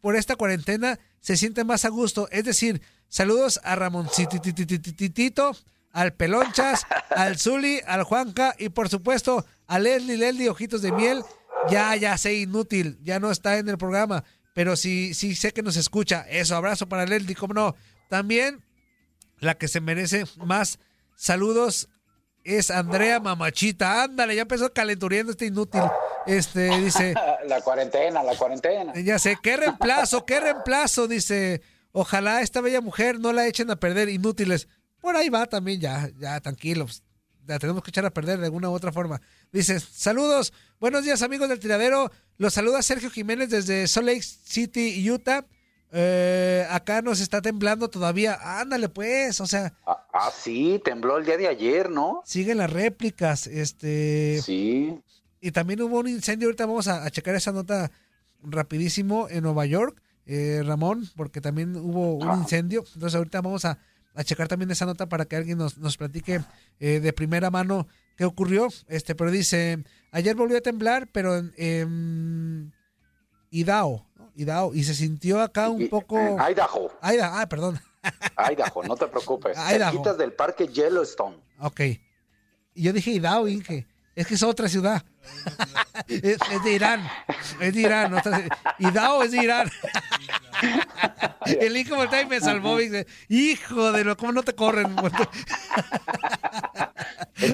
por esta cuarentena, se siente más a gusto. Es decir, Saludos a Ramoncitititito, al Pelonchas, al Zuli, al Juanca y por supuesto a Leslie, Leslie, Ojitos de Miel. Ya, ya sé, inútil, ya no está en el programa, pero sí, sí sé que nos escucha. Eso, abrazo para Leslie, cómo no. También la que se merece más saludos es Andrea Mamachita. Ándale, ya empezó calenturiendo este inútil. Este dice. La cuarentena, la cuarentena. Ya sé, qué reemplazo, qué reemplazo, dice. Ojalá esta bella mujer no la echen a perder inútiles. Por ahí va también, ya, ya, tranquilos. La tenemos que echar a perder de alguna u otra forma. Dice, saludos, buenos días amigos del tiradero. Los saluda Sergio Jiménez desde Salt Lake City, Utah. Eh, acá nos está temblando todavía. Ándale pues, o sea. Ah, ah, sí, tembló el día de ayer, ¿no? Siguen las réplicas, este. Sí. Y también hubo un incendio, ahorita vamos a checar esa nota rapidísimo en Nueva York eh, Ramón, porque también hubo un incendio. Entonces ahorita vamos a, checar también esa nota para que alguien nos, nos platique eh, de primera mano qué ocurrió. Este, pero dice, ayer volvió a temblar, pero en, en Idao, Idao, y se sintió acá un poco... Idaho. Idaho, ah, perdón. Idaho, no te preocupes. Idaho. del parque Yellowstone. Ok. Y yo dije Idao, Inge. Es que es otra ciudad. es, de Irán. Es de Irán. Idao es de Irán. El hijo voltea y me salvó. Y dice, hijo de lo, ¿cómo no te corren?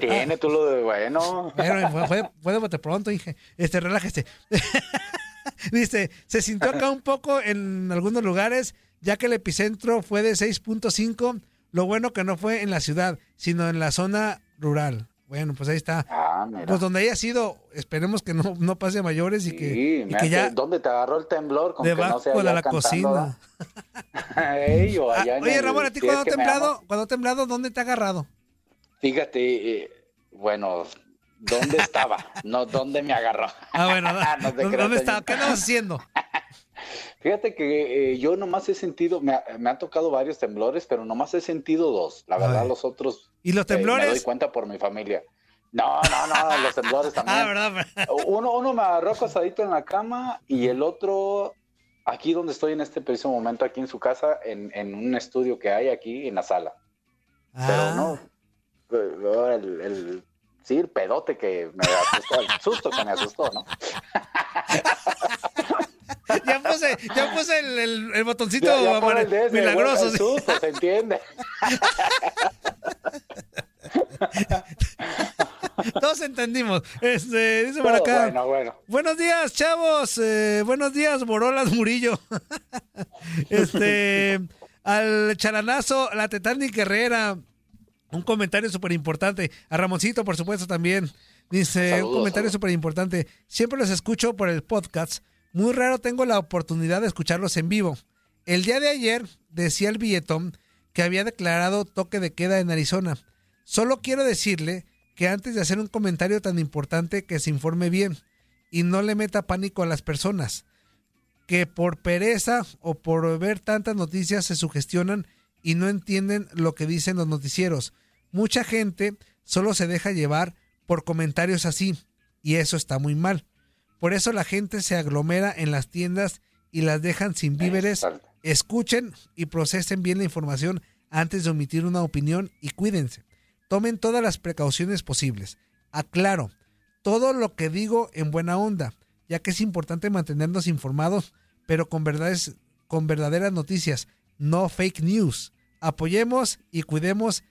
Tiene tú lo de bueno. Pero fue, fue, de pronto, dije. Este, relájese. Dice, se sintió acá un poco en algunos lugares, ya que el epicentro fue de 6.5. Lo bueno que no fue en la ciudad, sino en la zona rural. Bueno, pues ahí está. Ah, pues donde haya sido, esperemos que no, no pase a mayores y que, y que ya. ¿Dónde te agarró el temblor? Con debajo que no de la cocina. Ah, oye, Ramón, ¿a ti cuando ha temblado, cuando temblado, dónde te ha agarrado? Fíjate, eh, bueno, ¿dónde estaba? no, ¿dónde me agarró? Ah, bueno, ¿dónde estaba? ¿Qué andabas haciendo? Fíjate que eh, yo nomás he sentido, me, me, han tocado varios temblores, pero nomás he sentido dos. La verdad, los otros. ¿Y los temblores? Eh, me doy cuenta por mi familia. No, no, no, los temblores también. ah, ¿verdad? Uno, uno me agarró acosadito en la cama y el otro aquí donde estoy en este preciso momento, aquí en su casa, en, en un estudio que hay aquí en la sala. Pero no, ah. el, el, sí, el pedote que me asustó, el susto que me asustó, ¿no? ya puse, ya puse el, el, botoncito milagroso. se entiende. Todos entendimos. Este, dice por acá. Bueno, bueno. Buenos días, chavos. Eh, buenos días, Borolas Murillo. este, al charanazo, la Tetani Herrera. Un comentario súper importante. A Ramoncito, por supuesto, también. Dice, un comentario súper importante. Siempre los escucho por el podcast muy raro tengo la oportunidad de escucharlos en vivo. El día de ayer decía el billetón que había declarado toque de queda en Arizona. Solo quiero decirle que antes de hacer un comentario tan importante que se informe bien y no le meta pánico a las personas, que por pereza o por ver tantas noticias se sugestionan y no entienden lo que dicen los noticieros. Mucha gente solo se deja llevar por comentarios así y eso está muy mal. Por eso la gente se aglomera en las tiendas y las dejan sin víveres. Escuchen y procesen bien la información antes de omitir una opinión y cuídense. Tomen todas las precauciones posibles. Aclaro, todo lo que digo en buena onda. ya que es importante mantenernos informados, pero con verdades, con verdaderas noticias, no fake news. Apoyemos y cuidemos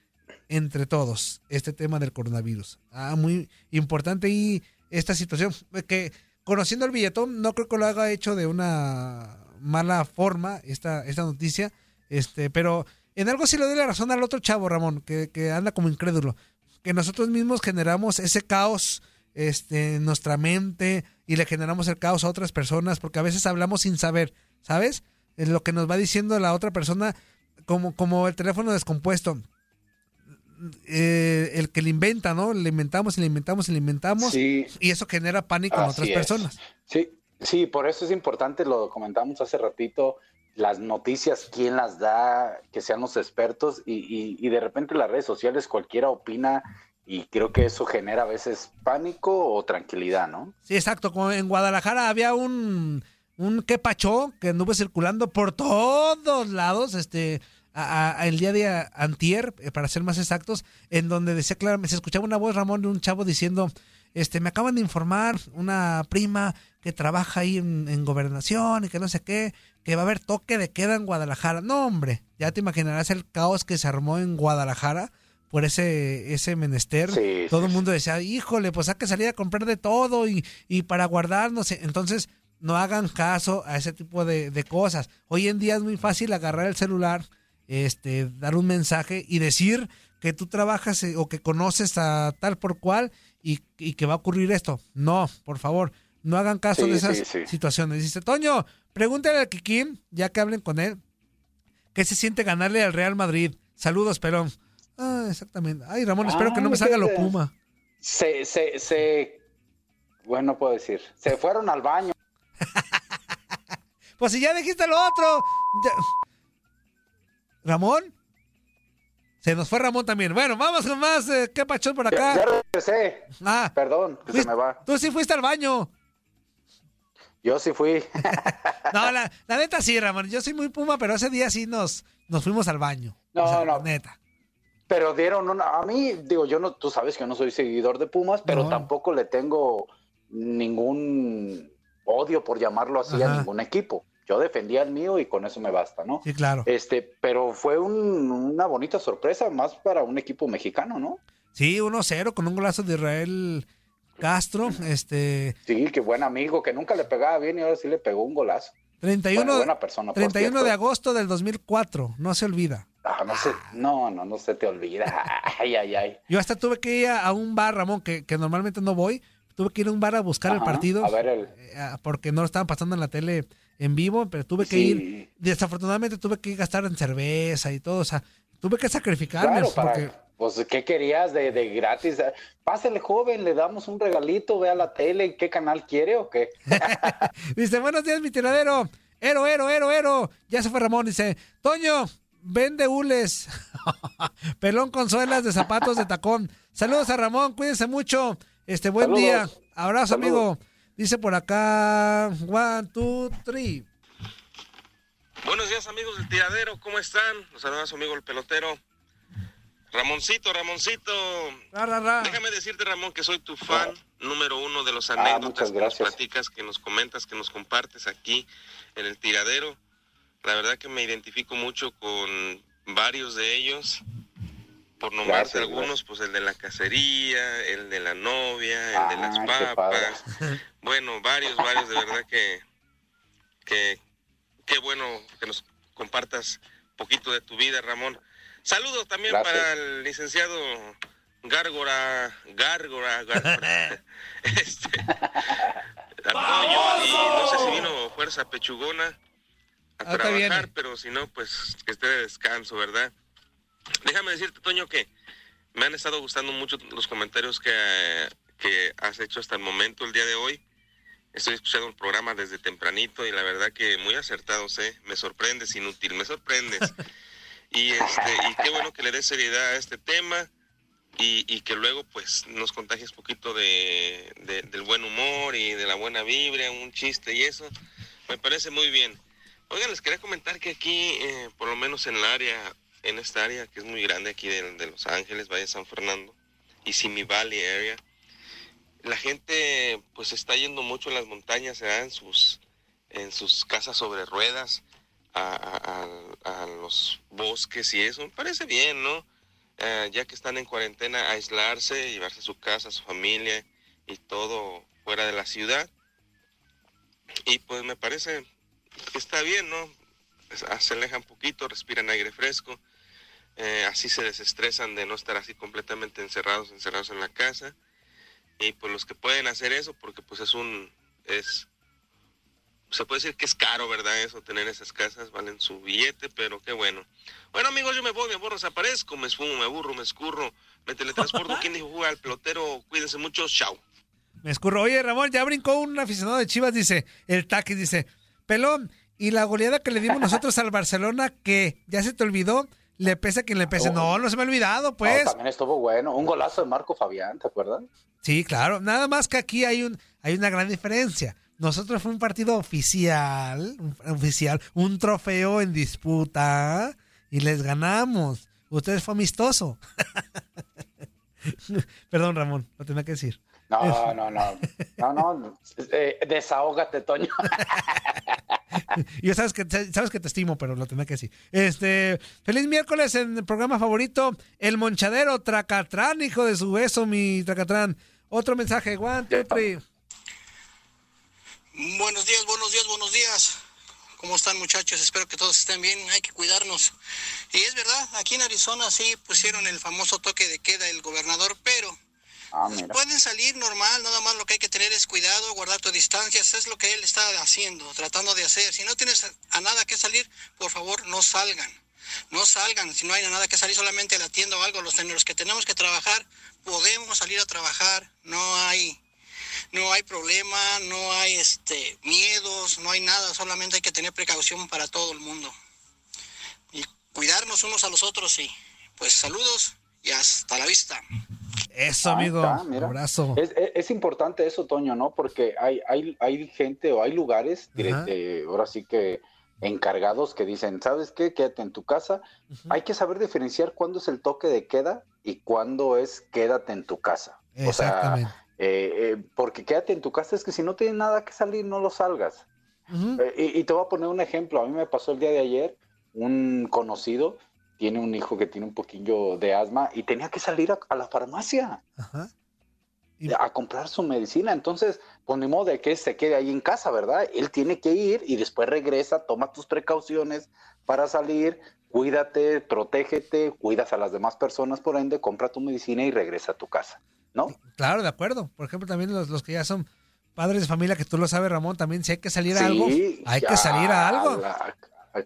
entre todos este tema del coronavirus. Ah, muy importante y esta situación que conociendo el billetón no creo que lo haga hecho de una mala forma esta, esta noticia, este, pero en algo sí le doy la razón al otro chavo, Ramón, que, que anda como incrédulo, que nosotros mismos generamos ese caos este, en nuestra mente y le generamos el caos a otras personas, porque a veces hablamos sin saber, ¿sabes? Es lo que nos va diciendo la otra persona, como, como el teléfono descompuesto. Eh, el que le inventa, ¿no? Le inventamos y le inventamos y le inventamos. Y eso genera pánico en otras personas. Sí, sí, por eso es importante, lo comentamos hace ratito, las noticias, quién las da, que sean los expertos y, y, de repente las redes sociales cualquiera opina y creo que eso genera a veces pánico o tranquilidad, ¿no? Sí, exacto. Como en Guadalajara había un, un quepacho que anduvo circulando por todos lados, este, el día de antier, eh, para ser más exactos, en donde decía claramente, se escuchaba una voz, Ramón, de un chavo diciendo, este, me acaban de informar una prima que trabaja ahí en, en, gobernación y que no sé qué, que va a haber toque de queda en Guadalajara. No, hombre, ya te imaginarás el caos que se armó en Guadalajara por ese, ese menester. todo el mundo decía, híjole, pues hay que salir a comprar de todo y, y para guardarnos. Entonces, no hagan caso a ese tipo de, de, cosas. Hoy en día es muy fácil agarrar el celular, este, dar un mensaje y decir que tú trabajas eh, o que conoces a tal por cual y, y que va a ocurrir esto. No, por favor, no hagan caso de esas situaciones. Dice, Toño, pregúntale a Kikín, ya que hablen con él, ¿qué se siente ganarle al Real Madrid? Saludos, Perón. Ah, exactamente. Ay, Ramón, espero que no me salga lo Puma. Se, se, se, bueno, puedo decir, se fueron al baño. pues si ya dijiste lo otro. ¿Ramón? Se nos fue Ramón también. Bueno, vamos con más. Eh, ¿Qué pachón por acá? Ya, regresé. Ah. Perdón, que se me va. Tú sí fuiste al baño. Yo sí fui. no, la, la, neta sí, Ramón. Yo soy muy puma, pero ese día sí nos, nos fuimos al baño. No, no. neta. Pero dieron una. A mí, digo, yo no. Tú sabes que yo no soy seguidor de Pumas, pero tampoco le tengo ningún odio, por llamarlo así, a ningún equipo. Yo defendía el mío y con eso me basta, ¿no? Sí, claro. Este, pero fue una bonita sorpresa, más para un equipo mexicano, ¿no? Sí, 1-0 con un golazo de Israel Castro, este... Sí, qué buen amigo, que nunca le pegaba bien y ahora sí le pegó un golazo. 31, buena persona, 31 de agosto del 2004, no se olvida. Ah, no, se, no, no, no se te olvida. Ay, ay, ay. Yo hasta tuve que ir a, un bar, Ramón, que, que, normalmente no voy. Tuve que ir a un bar a buscar el partido. A ver el... Eh, porque no lo estaban pasando en la tele en vivo, pero tuve que ir. Desafortunadamente tuve que gastar en cerveza y todo. O sea, tuve que sacrificarme. Claro, porque... Pues, ¿qué querías de, de, gratis? Pásale, joven, le damos un regalito, vea la tele, ¿qué canal quiere o qué? dice, buenos días, mi tiradero. Ero, ero, ero, ero. Ya se fue Ramón, dice, Toño, vende hules. Pelón con suelas de zapatos de tacón. Saludos a Ramón, cuídense mucho. Este, buen día. Abrazo, amigo. Dice por acá, one, two, three. Buenos días, amigos del tiradero, ¿cómo están? Los saluda a su amigo el pelotero. Ramoncito, Ramoncito. Déjame decirte, Ramón, que soy tu fan número uno de los ah, anécdotas que nos platicas, que nos comentas, que nos compartes aquí en el tiradero. La verdad que me identifico mucho con varios de ellos. Por nombrarte algunos, pues el de la cacería, el de la novia, el de las ah, papas. Bueno, varios, varios, de verdad que, que qué bueno que nos compartas poquito de tu vida, Ramón. Saludos también para el licenciado Gárgora, Gárgora, Gárgora. este, apoyo y no sé si vino fuerza pechugona a ah, trabajar, pero si no, pues que esté de descanso, ¿verdad? Déjame decirte, Toño, que me han estado gustando mucho los comentarios que, que has hecho hasta el momento, el día de hoy. Estoy escuchando el programa desde tempranito y la verdad que muy acertados, ¿eh? Me sorprendes, inútil, me sorprendes. Y, este, y qué bueno que le des seriedad a este tema y, que luego pues nos contagies poquito de, del buen humor y de la buena vibra, un chiste y eso. Me parece muy bien. Oigan, les quería comentar que aquí, eh, por lo menos en el área, en esta área que es muy grande aquí de, de Los Ángeles, Valle San Fernando y Simi Valley area, la gente pues está yendo mucho en las montañas, se en sus, en sus casas sobre ruedas, a, los bosques y eso. Me parece bien, ¿no? Eh, ya que están en cuarentena, aislarse, llevarse a su casa, a su familia y todo fuera de la ciudad. Y pues me parece que está bien, ¿no? Se alejan un poquito, respiran aire fresco, eh, así se desestresan de no estar así completamente encerrados, encerrados en la casa. Y pues los que pueden hacer eso, porque pues es un, es, se puede decir que es caro, ¿verdad? Eso, tener esas casas, valen su billete, pero qué bueno. Bueno, amigos, yo me voy, me borro, desaparezco, me esfumo, me aburro, me escurro, me teletransporto. ¿Quién dijo juega al pelotero? Cuídense mucho, chao. Me escurro. Oye, Ramón, ya brincó un aficionado de Chivas, dice, el Taqui, dice, pelón, y la goleada que le dimos nosotros al Barcelona, que ya se te olvidó, le pese a quien le pese. No, no se me ha olvidado, pues. también estuvo bueno. Un golazo de Marco Fabián, ¿te acuerdas? Sí, claro. Nada más que aquí hay, un, hay una gran diferencia. Nosotros fue un partido oficial, un, oficial, un trofeo en disputa y les ganamos. Ustedes fue amistoso. Perdón, Ramón, lo tenía que decir. No, no, no. No, no. Eh, desahógate, Toño. Yo sabes que, sabes que te estimo, pero lo tenía que decir. Este, feliz miércoles en el programa favorito, El Monchadero, Tracatrán, hijo de su beso, mi Tracatrán. Otro mensaje, three. Buenos días, buenos días, buenos días. ¿Cómo están muchachos? Espero que todos estén bien. Hay que cuidarnos. Y es verdad, aquí en Arizona sí pusieron el famoso toque de queda el gobernador, pero Ah, pueden salir normal, nada más lo que hay que tener es cuidado, guardar tu distancia, eso es lo que él está haciendo, tratando de hacer. Si no tienes a nada que salir, por favor, no salgan. No salgan, si no hay nada que salir, solamente la tienda o algo. Los, los que tenemos que trabajar, podemos salir a trabajar, no hay no hay problema, no hay este miedos, no hay nada, solamente hay que tener precaución para todo el mundo. Y cuidarnos unos a los otros y pues saludos y hasta la vista. Eso, amigo. abrazo. Es, importante eso, Toño, ¿no? Porque hay, hay, hay gente o hay lugares, ahora sí que encargados que dicen, ¿sabes qué? Quédate en tu casa. Hay que saber diferenciar cuándo es el toque de queda y cuándo es quédate en tu casa. O sea, eh, eh, porque quédate en tu casa es que si no tienes nada que salir, no lo salgas. Eh, y, y, te voy a poner un ejemplo. A mí me pasó el día de ayer, un conocido tiene un hijo que tiene un poquillo de asma y tenía que salir a, la farmacia a comprar su medicina. Entonces, pues ni modo de que se quede ahí en casa, ¿verdad? Él tiene que ir y después regresa, toma tus precauciones para salir, cuídate, protégete, cuidas a las demás personas, por ende, compra tu medicina y regresa a tu casa, ¿no? Claro, de acuerdo. Por ejemplo, también los, los que ya son padres de familia, que tú lo sabes, Ramón, también si hay que salir a algo, hay que salir a algo. Eh,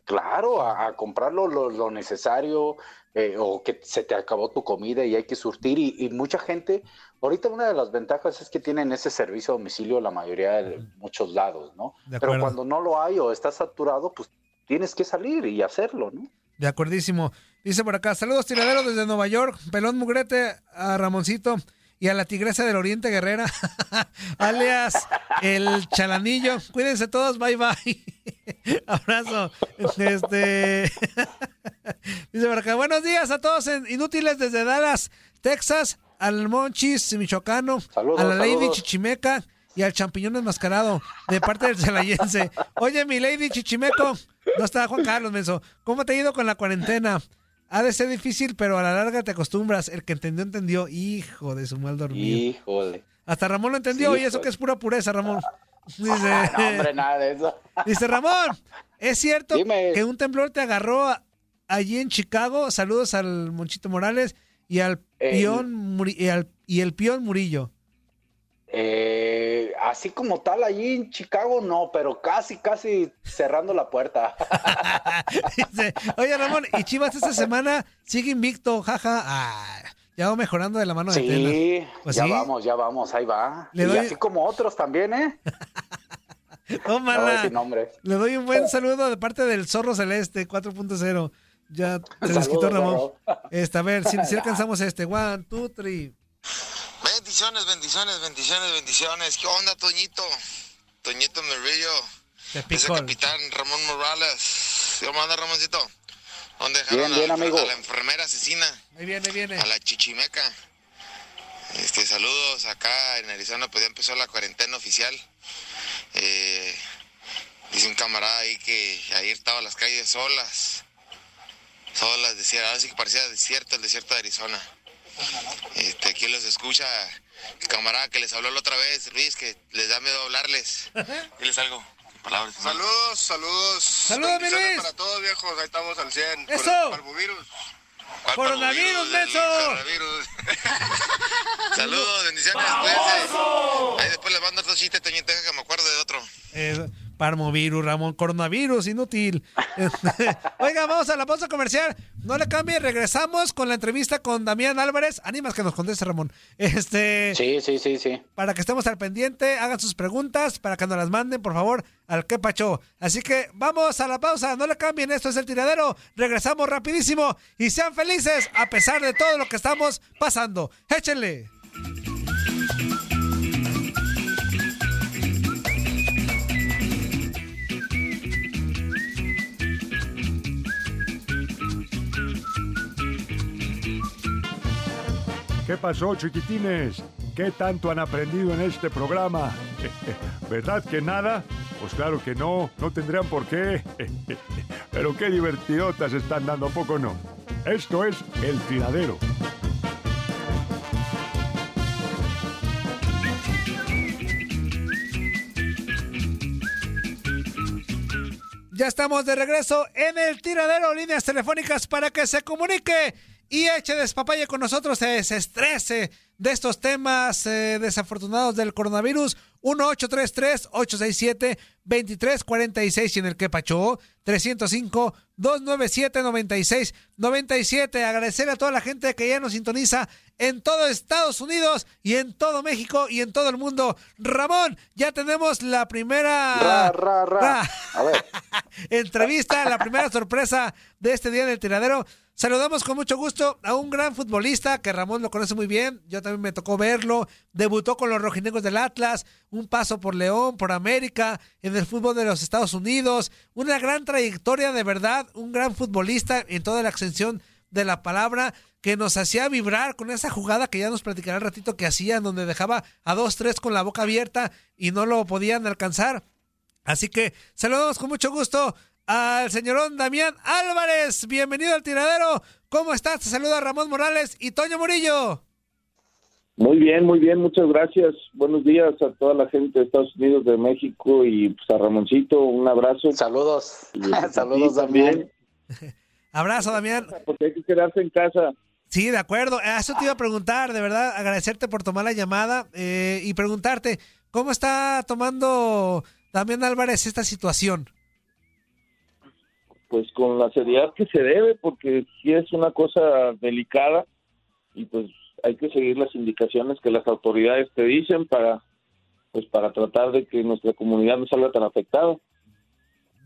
claro, a, comprar lo, necesario eh, o que se te acabó tu comida y hay que surtir. Y, mucha gente, ahorita una de las ventajas es que tienen ese servicio a domicilio la mayoría de muchos lados, ¿no? Pero cuando no lo hay o está saturado, pues tienes que salir y hacerlo, ¿no? De acuerdísimo. Dice por acá, saludos tiraderos desde Nueva York, pelón mugrete a Ramoncito y a la tigresa del Oriente Guerrera, alias el chalanillo. Cuídense todos, bye bye. Abrazo. Este dice por acá, buenos días a todos en inútiles desde Dallas, Texas, al Monchis Michoacano, a la Lady Chichimeca y al champiñón enmascarado de parte del celayense. Oye, mi Lady Chichimeco, no está Juan Carlos Menso, ¿cómo te ha ido con la cuarentena? Ha de ser difícil, pero a la larga te acostumbras. El que entendió, entendió. Hijo de su mal dormido. Híjole. Hasta Ramón lo entendió y eso que es pura pureza, Ramón. Dice, no, hombre, nada de eso. Dice Ramón, ¿es cierto que un temblor te agarró allí en Chicago? Saludos al Monchito Morales y al y, al, y el peón Murillo. Eh, así como tal, allí en Chicago no, pero casi, casi cerrando la puerta. Oye, Ramón, y Chivas esta semana sigue invicto, jaja. Ah, ya va mejorando de la mano de Sí, pues ya vamos, ya vamos, ahí va. y así como otros también, ¿eh? no, Le doy un buen saludo de parte del Zorro Celeste 4.0. Ya se les quitó Ramón. Este, a ver, si, si alcanzamos este. One, two, three. Bendiciones, bendiciones, bendiciones, bendiciones. ¿Qué onda, Toñito? Toñito Merillo. Es el capitán Ramón Morales. ¿Cómo anda, Ramoncito? ¿Dónde dejaron bien, bien, a, amigo. a, la enfermera asesina? Ahí viene, ahí viene. A la chichimeca. Este, saludos acá en Arizona, pues ya empezó la cuarentena oficial. Eh, dice un camarada ahí que ayer estaban las calles solas, solas, desiertas, ahora sí que parecía desierto el desierto de Arizona. Este, aquí los escucha el camarada que les habló la otra vez, Luis, que les da miedo hablarles. Diles algo. Palabras. Saludos, saludos. Saludos, mi Luis. para todos, viejos. Ahí estamos al 100. Eso. Parvovirus. Coronavirus, Beso. Saludos, bendiciones. Ahí después les mando otro chiste, Toñito, que me acuerdo de otro. Eh, Parmovirus, Ramón, coronavirus, inútil. Oiga, vamos a la pausa comercial. No le cambie, regresamos con la entrevista con Damián Álvarez. Animas que nos conteste, Ramón. Este. Sí, sí, sí, sí. Para que estemos al pendiente, hagan sus preguntas, para que nos las manden, por favor, al que pacho. Así que vamos a la pausa, no le cambien, esto es el tiradero. Regresamos rapidísimo y sean felices a pesar de todo lo que estamos pasando. Échenle. ¿Qué pasó, chiquitines? ¿Qué tanto han aprendido en este programa? ¿Verdad que nada? Pues claro que no, no tendrían por qué. Pero qué divertidotas están dando, ¿a poco no? Esto es El Tiradero. Ya estamos de regreso en el tiradero, líneas telefónicas para que se comunique y eche despapalle con nosotros, se desestrese de estos temas eh, desafortunados del coronavirus. 1-833-867-2346 y en el que pachó 305-297-9697. Agradecer a toda la gente que ya nos sintoniza en todo Estados Unidos y en todo México y en todo el mundo. Ramón, ya tenemos la primera entrevista, la primera sorpresa de este día del tiradero. Saludamos con mucho gusto a un gran futbolista que Ramón lo conoce muy bien. Yo también me tocó verlo. Debutó con los rojinegros del Atlas, un paso por León, por América, en el fútbol de los Estados Unidos. Una gran trayectoria de verdad, un gran futbolista en toda la extensión de la palabra que nos hacía vibrar con esa jugada que ya nos platicará el ratito que hacían, donde dejaba a dos, tres con la boca abierta y no lo podían alcanzar. Así que saludamos con mucho gusto al señorón Damián Álvarez. Bienvenido al tiradero. ¿Cómo estás? Te saluda Ramón Morales y Toño Murillo. Muy bien, muy bien, muchas gracias. Buenos días a toda la gente de Estados Unidos, de México y pues, a Ramoncito, un abrazo. Saludos. Saludos también. Abrazo, Damián. Porque hay que quedarse en casa. Sí, de acuerdo. Eso te iba a preguntar, de verdad, agradecerte por tomar la llamada eh, y preguntarte, ¿cómo está tomando Damián Álvarez esta situación? Pues con la seriedad que se debe, porque sí es una cosa delicada y pues hay que seguir las indicaciones que las autoridades te dicen para pues para tratar de que nuestra comunidad no salga tan afectada.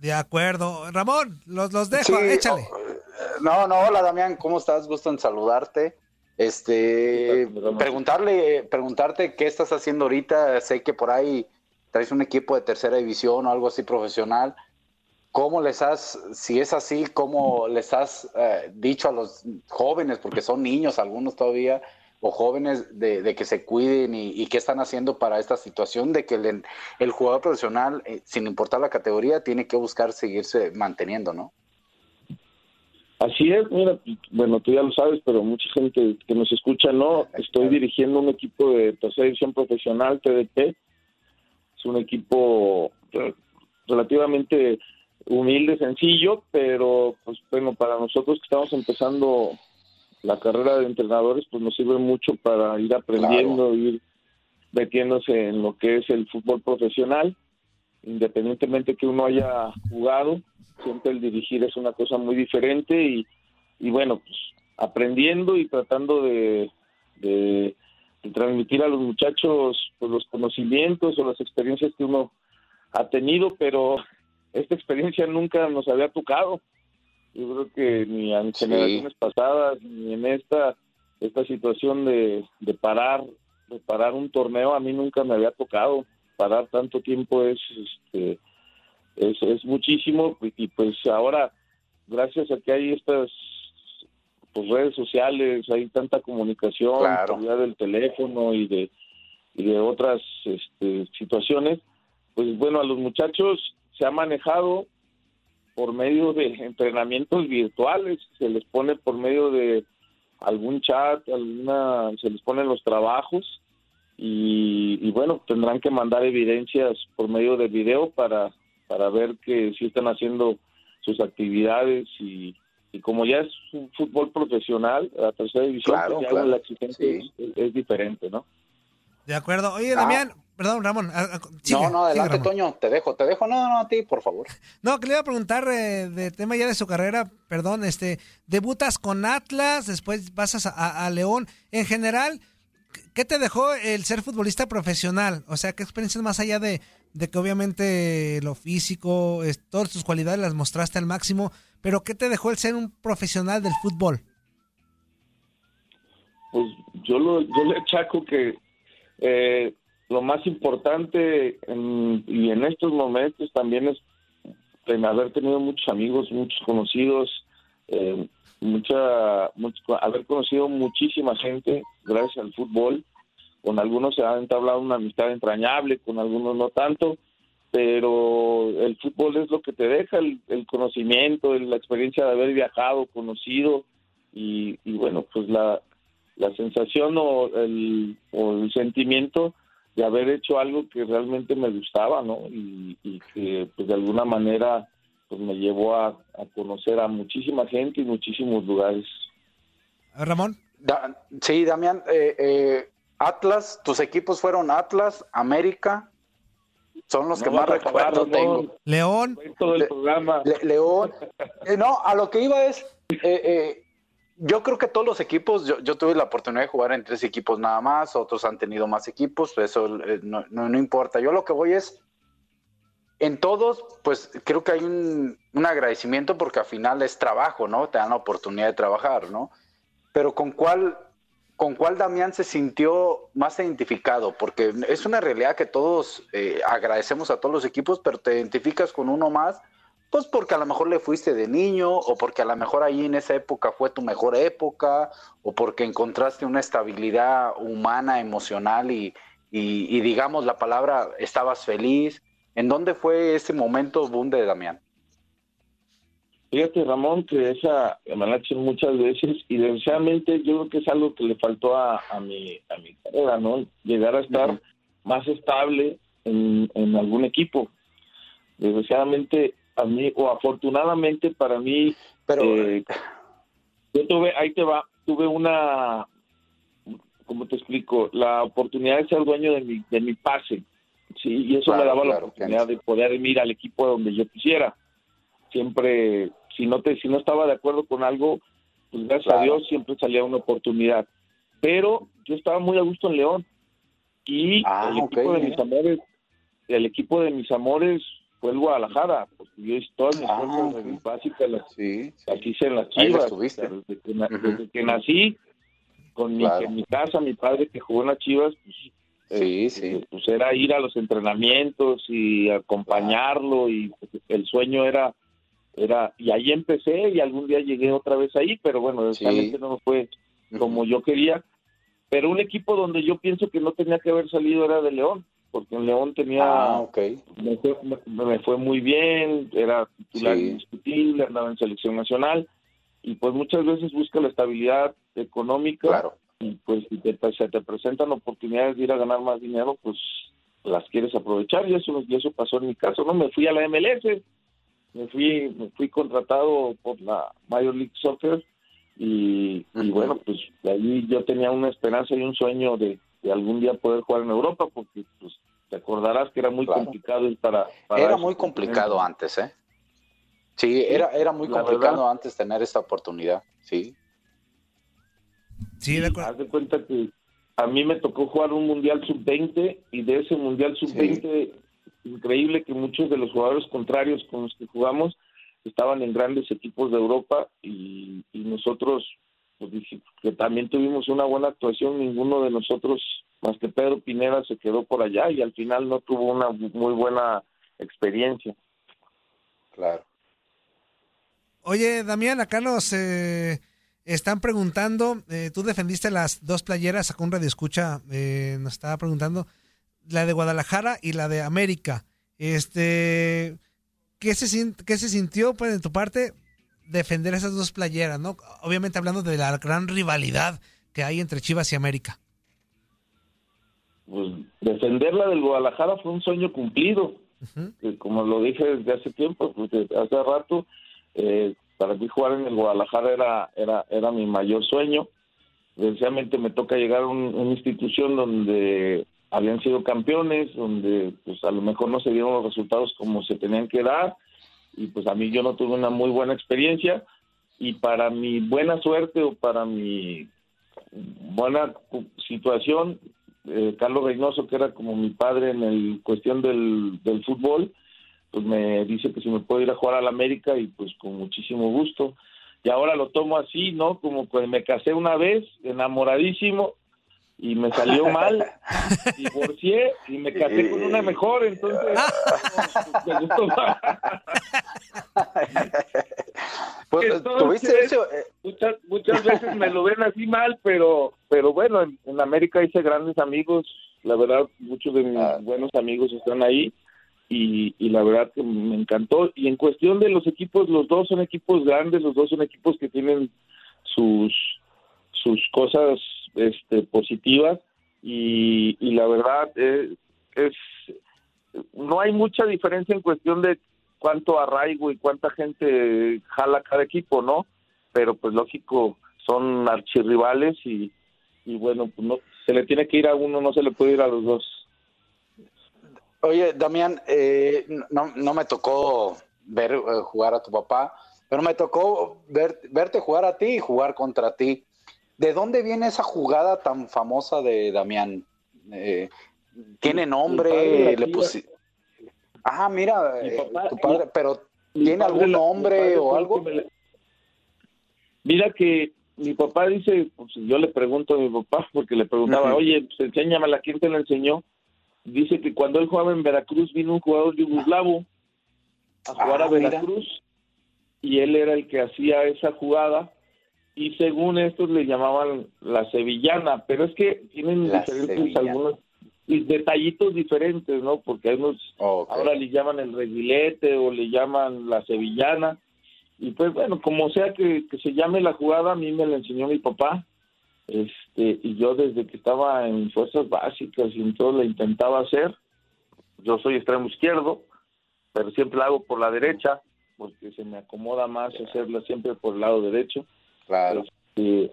De acuerdo. Ramón, los, los dejo, échale. No, no, hola Damián, ¿cómo estás? Gusto en saludarte. Este, preguntarle, preguntarte qué estás haciendo ahorita. Sé que por ahí traes un equipo de tercera división o algo así profesional. ¿Cómo les has, si es así, cómo les has eh, dicho a los jóvenes, porque son niños algunos todavía, o jóvenes, de, que se cuiden y, qué están haciendo para esta situación de que el, jugador profesional, eh, sin importar la categoría, tiene que buscar seguirse manteniendo, ¿no? Así es, mira, bueno, tú ya lo sabes, pero mucha gente que nos escucha no. Estoy dirigiendo un equipo de tercera división profesional, TDP. Es un equipo relativamente humilde, sencillo, pero pues bueno, para nosotros que estamos empezando la carrera de entrenadores, pues nos sirve mucho para ir aprendiendo, ir metiéndose en lo que es el fútbol profesional, independientemente que uno haya jugado, siempre el dirigir es una cosa muy diferente y, y bueno, pues aprendiendo y tratando de, de, de transmitir a los muchachos pues, los conocimientos o las experiencias que uno ha tenido, pero esta experiencia nunca nos había tocado. Yo creo que ni en generaciones pasadas, ni en esta, esta situación de, de parar, de parar un torneo, a mí nunca me había tocado. Parar tanto tiempo es, este, es, es muchísimo y pues ahora, gracias a que hay estas pues, redes sociales, hay tanta comunicación, Claro. del teléfono y de, y de otras este, situaciones, pues bueno, a los muchachos se ha manejado por medio de entrenamientos virtuales, se les pone por medio de algún chat, alguna, se les ponen los trabajos y, y bueno, tendrán que mandar evidencias por medio de video para, para ver que sí están haciendo sus actividades y, y como ya es un fútbol profesional, la tercera división, Claro, pues ya claro. la exigencia Sí. es, es diferente, ¿no? De acuerdo. Oye, Ah. Damián, perdón, Ramón. ah, ah, sigue, no, no, sigue, adelante, Ramón. Toño, te dejo, te dejo, no, no, a ti, por favor. No, que le iba a preguntar eh, de tema ya de su carrera, perdón, este, debutas con Atlas, después pasas a, a- a León. En general, ¿qué te dejó el ser futbolista profesional? O sea, ¿qué experiencias más allá de, de que obviamente lo físico, es- todas tus cualidades las mostraste al máximo, pero qué te dejó el ser un profesional del fútbol? Pues yo, lo, yo le achaco que eh, lo más importante en- y en estos momentos también es en haber tenido muchos amigos, muchos conocidos, eh, mucha, mucho- haber conocido muchísima gente gracias al fútbol. Con algunos se ha entablado una amistad entrañable, con algunos no tanto, pero el fútbol es lo que te deja, el, el conocimiento, la experiencia de haber viajado, conocido y, y bueno, pues la, la sensación o el, o el sentimiento de haber hecho algo que realmente me gustaba, ¿no? Y, y que pues de alguna manera pues me llevó a, a conocer a muchísima gente y muchísimos lugares. Ramón. Da- sí, Damián, eh, eh, Atlas, tus equipos fueron Atlas, América, son los No que más recuerdo Ramón. tengo. León. Todo el Le- programa. Le- León. Eh, no, a lo que iba es, eh, eh, yo creo que todos los equipos, yo, yo tuve la oportunidad de jugar en tres equipos nada más, otros han tenido más equipos, eso eh, no, no- no importa. Yo lo que voy es, en todos, pues creo que hay un, un agradecimiento porque al final es trabajo, ¿no? Te dan la oportunidad de trabajar, ¿no? Pero con cuál, con cuál Damián se sintió más identificado, porque es una realidad que todos eh, agradecemos a todos los equipos, pero te identificas con uno más, pues porque a lo mejor le fuiste de niño, o porque a lo mejor ahí en esa época fue tu mejor época, o porque encontraste una estabilidad humana, emocional y, y, y digamos la palabra, estabas feliz. ¿En dónde fue ese momento boom de Damián? Fíjate, Ramón, que esa me la han hecho muchas veces y desgraciadamente yo creo que es algo que le faltó a, a mi a mi carrera, ¿no? Llegar a estar más estable en, en algún equipo. Desgraciadamente a mí o afortunadamente para mí, pero eh, yo tuve ahí te va, tuve una, ¿cómo te explico? La oportunidad de ser dueño de mi de mi pase, sí, y eso me Claro, daba la oportunidad de poder ir al equipo donde yo quisiera siempre si no te si no estaba de acuerdo con algo pues gracias a. Dios siempre salía una oportunidad pero yo estaba muy a gusto en León y Ah, el equipo de mira. mis amores el equipo de mis amores fue el Guadalajara porque yo todas mis Ah, fuerzas mis básicas las, Sí, las hice en las Chivas estuviste. desde que, desde que nací con mi, en mi casa mi padre que jugó en las Chivas pues Sí, este, sí. pues era ir a los entrenamientos y acompañarlo y pues, el sueño era era y ahí empecé y algún día llegué otra vez ahí pero bueno desgraciadamente no fue como yo quería pero un equipo donde yo pienso que no tenía que haber salido era de León porque en León tenía Ah, ok. me, fue, me- me fue muy bien era titular Sí. indiscutible andaba en selección nacional y pues muchas veces busca la estabilidad económica Claro. y pues si te, se te presentan oportunidades de ir a ganar más dinero, pues las quieres aprovechar y eso, y eso pasó en mi caso, ¿no? Me fui a la MLS, me fui, me fui contratado por la Major League Soccer y, y bueno, pues de ahí yo tenía una esperanza y un sueño de, de algún día poder jugar en Europa porque pues te acordarás que era muy Claro. complicado ir para, para Era muy complicado antes, ¿eh? Sí, era, era muy La complicado verdad. antes tener esta oportunidad, sí. Sí, de acuerdo. Haz de cuenta que a mí me tocó jugar un Mundial Sub-20 y de ese Mundial Sub-20, increíble que muchos de los jugadores contrarios con los que jugamos estaban en grandes equipos de Europa y, y nosotros, pues dije, que también tuvimos una buena actuación, ninguno de nosotros, más que Pedro Pineda, se quedó por allá y al final no tuvo una muy buena experiencia. Claro. Oye, Damián, acá nos, eh, Están preguntando, eh, tú defendiste las dos playeras, sacó un radio escucha, eh, nos estaba preguntando, la de Guadalajara y la de América. Este, ¿qué se, qué se sintió, pues, de tu parte, defender esas dos playeras, no? Obviamente hablando de la gran rivalidad que hay entre Chivas y América. Pues defender la del Guadalajara fue un sueño cumplido. que como lo dije desde hace tiempo, pues hace rato, eh, para mí jugar en el Guadalajara era, era, era mi mayor sueño. Desgraciadamente me toca llegar a una institución donde habían sido campeones, donde pues a lo mejor no se dieron los resultados como se tenían que dar, y pues a mí yo no tuve una muy buena experiencia, y para mi buena suerte o para mi buena situación, eh, Carlos Reynoso, que era como mi padre en el cuestión del, del fútbol, pues me dice que si me puedo ir a jugar a la América y pues con muchísimo gusto. Y ahora lo tomo así, ¿no? Como que me casé una vez, enamoradísimo, y me salió mal, divorcié y me casé con una mejor, entonces me gustó más. Pues, ¿tuviste eso? Muchas, muchas veces me lo ven así mal, pero pero bueno, en, en América hice grandes amigos, la verdad, muchos de mis Ah. buenos amigos están ahí y, y la verdad que me encantó. Y en cuestión de los equipos, los dos son equipos grandes, los dos son equipos que tienen sus sus cosas este, positivas y, la verdad eh, es no hay mucha diferencia en cuestión de cuánto arraigo y cuánta gente jala cada equipo, ¿no? Pero pues lógico, son archirrivales y, y bueno, pues no, se le tiene que ir a uno, no se le puede ir a los dos. Oye, Damián, eh, no, no me tocó ver eh, jugar a tu papá, pero me tocó ver, verte jugar a ti y jugar contra ti. ¿De dónde viene esa jugada tan famosa de Damián? Eh, ¿Tiene nombre? Le pusi- Ah, mira, Mi eh, papá- tu padre, pero ¿tiene algún la- nombre o algo? que la- Mira que mi papá dice, pues yo le pregunto a mi papá, porque le preguntaba, oye, pues enséñamela, ¿quién te la enseñó? Dice que cuando él jugaba en Veracruz vino un jugador yugoslavo a jugar Ah, a mira. Veracruz y él era el que hacía esa jugada y según estos le llamaban la sevillana, pero es que tienen La diferentes sevillana. algunos detallitos diferentes, ¿no? Porque hay unos ahora le llaman el reguilete o le llaman la sevillana y pues bueno, como sea que, que se llame la jugada, a mí me la enseñó mi papá este y yo desde que estaba en fuerzas básicas y en todo la intentaba hacer. Yo soy extremo izquierdo, pero siempre la hago por la derecha porque se me acomoda más hacerla siempre por el lado derecho. Claro. Este,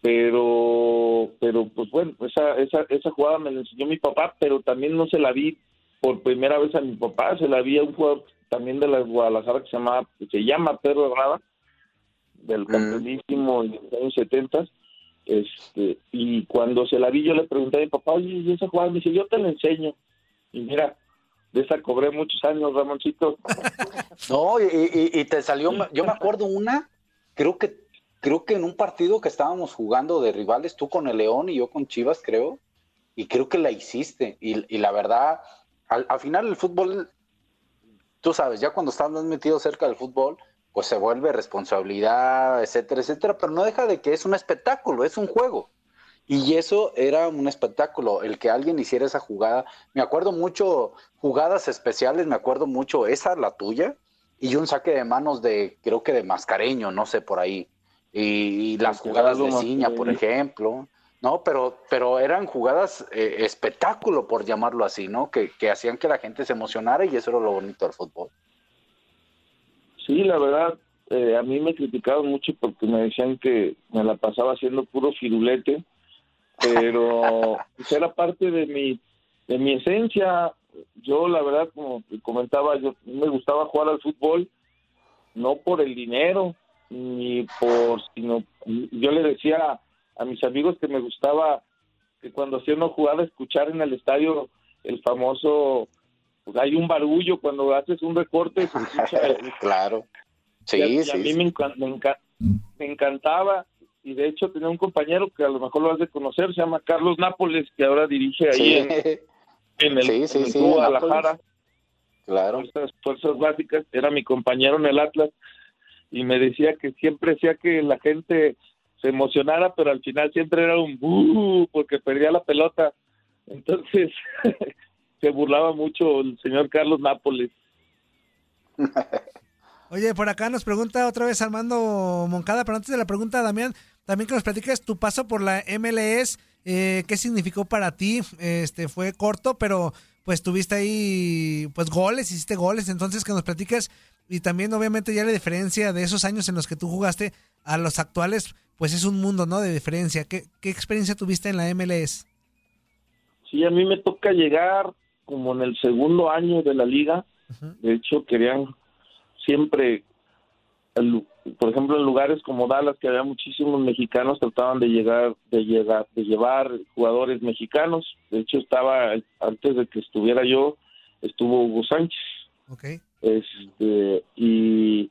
pero pero pues bueno, esa esa esa jugada me la enseñó mi papá, pero también no se la vi por primera vez a mi papá, se la vi a un jugador también de la Guadalajara que se llama que se llama Pedro Herrada del campeonísimo en los años 70 este y cuando se la vi yo le pregunté a mi papá, "Oye, ¿y esa jugada?" Me dice, "Yo te la enseño." Y mira, de esa cobré muchos años, Ramoncito. No, y, y- y te salió, yo me acuerdo una, creo que, creo que en un partido que estábamos jugando de rivales, tú con el León y yo con Chivas, creo, y creo que la hiciste. Y, y la verdad, al, al final el fútbol, tú sabes, ya cuando estás metido cerca del fútbol, pues se vuelve responsabilidad, etcétera, etcétera, pero no deja de que es un espectáculo, es un juego. Y eso era un espectáculo, el que alguien hiciera esa jugada. Me acuerdo mucho, jugadas especiales, me acuerdo mucho, esa, la tuya, y un saque de manos de, creo que de Mascareño, no sé, por ahí. Y, y las jugadas de Ciña, por ejemplo. No, pero, pero eran jugadas eh, espectáculo, por llamarlo así, ¿no? Que, que hacían que la gente se emocionara y eso era lo bonito del fútbol. Sí, la verdad, eh, a mí me criticaban mucho porque me decían que me la pasaba haciendo puro firulete, pero pues, era parte de mi, de mi esencia. Yo, la verdad, como comentaba, yo me gustaba jugar al fútbol, no por el dinero, ni por, sino, yo le decía a, a mis amigos que me gustaba que cuando hacía una jugada escuchar en el estadio el famoso pues, hay un barullo cuando haces un recorte se escucha claro sí y a, y a sí, mí sí. Me, encan- me enca- me encantaba y de hecho tenía un compañero que a lo mejor lo has de conocer se llama Carlos Nápoles que ahora dirige ahí Sí. en, en el, en el Guadalajara. Claro. fuerzas, fuerzas básicas era mi compañero en el Atlas y me decía que siempre hacía que la gente se emocionara, pero al final siempre era un buh porque perdía la pelota. Entonces se burlaba mucho el señor Carlos Nápoles. Oye, por acá nos pregunta otra vez Armando Moncada, pero antes de la pregunta, Damián, también que nos platiques tu paso por la MLS, eh, qué significó para ti. Este fue corto, pero pues tuviste ahí pues goles, hiciste goles, entonces que nos platiques y también obviamente ya la diferencia de esos años en los que tú jugaste a los actuales, pues es un mundo, ¿no? De diferencia. ¿Qué, qué experiencia tuviste en la MLS? Sí, a mí me toca llegar como en el segundo año de la liga. De hecho, querían siempre, por ejemplo, en lugares como Dallas, que había muchísimos mexicanos, trataban de llegar, de llegar, de llevar jugadores mexicanos. De hecho, estaba antes de que estuviera yo, estuvo Hugo Sánchez. Okay. Este, y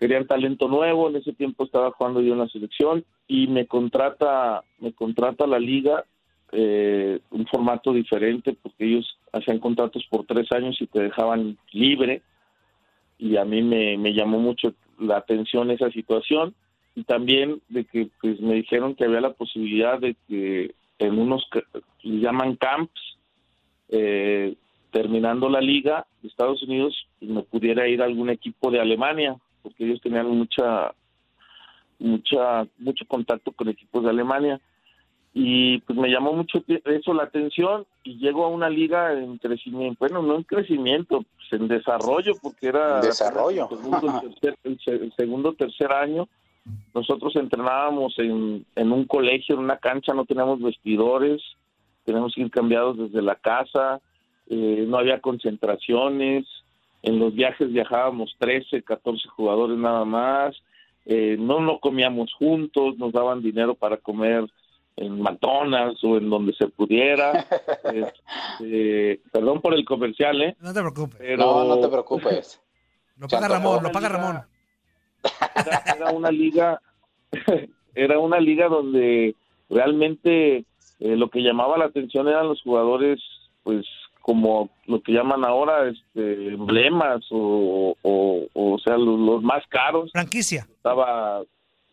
querían talento nuevo. En ese tiempo estaba jugando yo en la selección y me contrata, me contrata la liga eh, un formato diferente porque ellos hacían contratos por tres años y te dejaban libre y a mí me, me llamó mucho la atención esa situación y también de que pues me dijeron que había la posibilidad de que en unos llaman camps eh, terminando la liga de Estados Unidos me pudiera ir a algún equipo de Alemania porque ellos tenían mucha mucha mucho contacto con equipos de Alemania y pues me llamó mucho eso la atención y llego a una liga en crecimiento, bueno, no en crecimiento, pues en desarrollo, porque era desarrollo. El segundo, el tercer año. Nosotros entrenábamos en, en un colegio, en una cancha, no teníamos vestidores, teníamos que ir cambiados desde la casa, eh, no había concentraciones, en los viajes viajábamos 13, 14 jugadores nada más, eh, no no comíamos juntos, nos daban dinero para comer en McDonald's o en donde se pudiera. Este, perdón por el comercial, ¿eh? No te preocupes. No, no te preocupes. lo paga Ramón, lo paga Ramón. Era, una liga, era una liga donde realmente eh, lo que llamaba la atención eran los jugadores, pues como lo que llaman ahora este, emblemas o, o, o sea, los, los, más caros. Franquicia. Estaba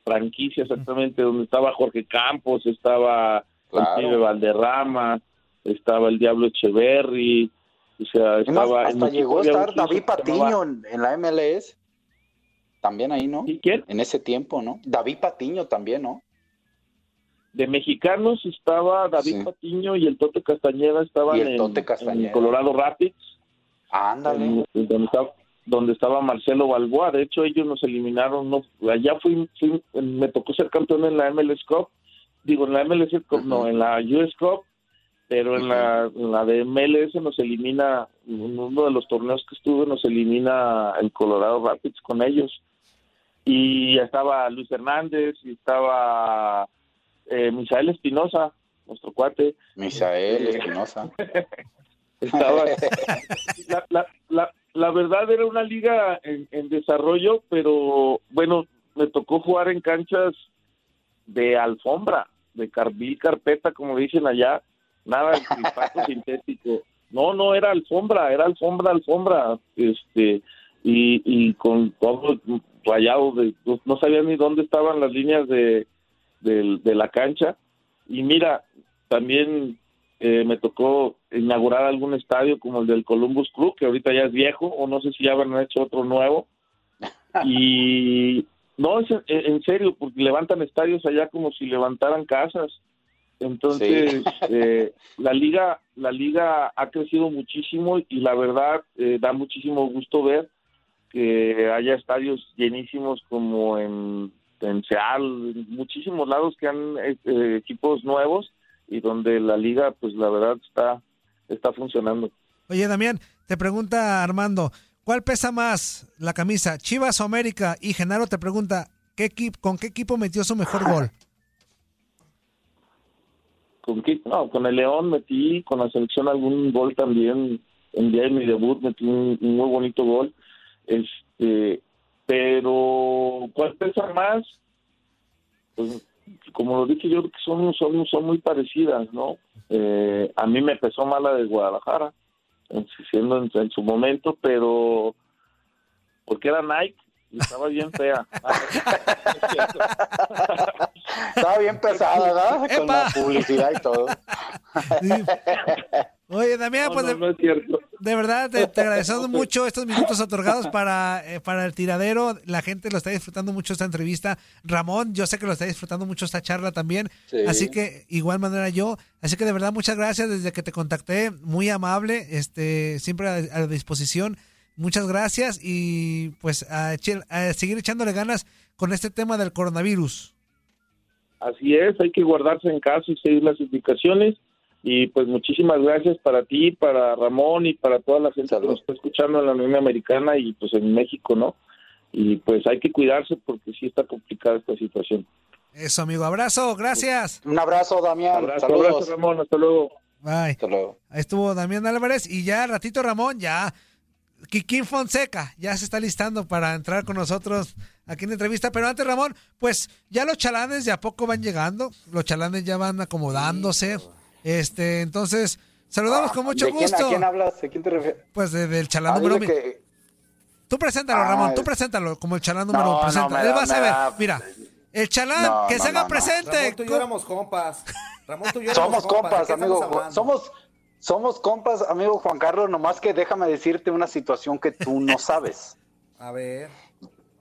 franquicia exactamente, donde estaba Jorge Campos, estaba claro. Valderrama, estaba el Diablo Echeverry, o sea, estaba... hasta llegó a estar David Patiño en, en, la MLS, también ahí, ¿no? ¿Y quién? En ese tiempo, ¿no? David Patiño también, ¿no? De mexicanos estaba David sí. Patiño y el Tote Castañeda estaban el en, Tote Castañeda? en, Colorado Rapids. Ándale. En, donde, estaba, donde estaba Marcelo Balboa. De hecho, ellos nos eliminaron. No, allá fui, fui, me tocó ser campeón en la MLS Cup. Digo, en la MLS Cup, no, en la US Cup. Pero en, la, en la de MLS nos elimina, en uno de los torneos que estuve, nos elimina el Colorado Rapids con ellos. Y estaba Luis Hernández, y estaba eh, Misael Espinosa, nuestro cuate. Misael Espinosa. estaba la, la, la, la, verdad era una liga en, en, desarrollo, pero bueno, me tocó jugar en canchas de alfombra, de carbil carpeta, como dicen allá, nada de pasto sintético. No, no era alfombra, era alfombra, alfombra, este, y, y con todo rayado, de, no sabía ni dónde estaban las líneas de, de, de la cancha. Y mira, también eh, me tocó inaugurar algún estadio como el del Columbus Crew, que ahorita ya es viejo, o no sé si ya habrán hecho otro nuevo. Y no, es en, en serio, porque levantan estadios allá como si levantaran casas. Entonces, sí. eh, la liga la liga ha crecido muchísimo y la verdad eh, da muchísimo gusto ver que haya estadios llenísimos como en, en Seattle, en muchísimos lados que han eh, equipos nuevos y donde la liga, pues la verdad está, está funcionando. Oye, Damián, te pregunta Armando, ¿cuál pesa más la camisa, Chivas o América? Y Genaro te pregunta, ¿qué equipo, ¿con qué equipo metió su mejor gol? ¿Con qué? No, con el León metí, con la selección algún gol también. En día de mi debut metí un, un muy bonito gol. Este, pero ¿cuál pesa más? Pues como lo dije yo, que son, son, son muy parecidas, ¿no? Eh, a mí me pesó más la de Guadalajara, siendo en, en, su momento, pero porque era Nike y estaba bien fea. estaba bien pesada, ¿verdad? Con la publicidad y todo. Oye, Damián, pues de, verdad te, agradecemos mucho estos minutos otorgados para, eh, para el tiradero. La gente lo está disfrutando mucho esta entrevista. Ramón, yo sé que lo está disfrutando mucho esta charla también. Así que, igual manera yo. Así que de verdad, muchas gracias desde que te contacté. Muy amable, este, siempre a, disposición. Muchas gracias y pues a, a seguir echándole ganas con este tema del coronavirus. Así es, hay que guardarse en casa y seguir las indicaciones y pues muchísimas gracias para ti, para Ramón y para toda la gente que nos está escuchando en la Unión Americana y pues en México, ¿no? Y pues hay que cuidarse porque sí está complicada esta situación. Eso, amigo. Abrazo, gracias. Un abrazo, Damián. Abrazo, abrazo Ramón. Hasta luego. Bye. Hasta luego. Ahí estuvo Damián Álvarez y ya ratito Ramón, ya. Kikín Fonseca ya se está listando para entrar con nosotros aquí en entrevista. Pero antes, Ramón, pues ya los chalanes de a poco van llegando. Los chalanes ya van acomodándose. Este, entonces, saludamos con mucho gusto. ¿A quién hablas? ¿A quién te refieres? Pues del chalán ah, número que... Tú preséntalo, Ramón, tú preséntalo como el chalán número no, presenta. Él va a saber, mira, el chalán que se haga presente. Ramón, tú y yo éramos compas. Ramón, tú y yo Somos compas, amigo. Somos somos compas, amigo Juan Carlos, nomás que déjame decirte una situación que tú no sabes. A ver.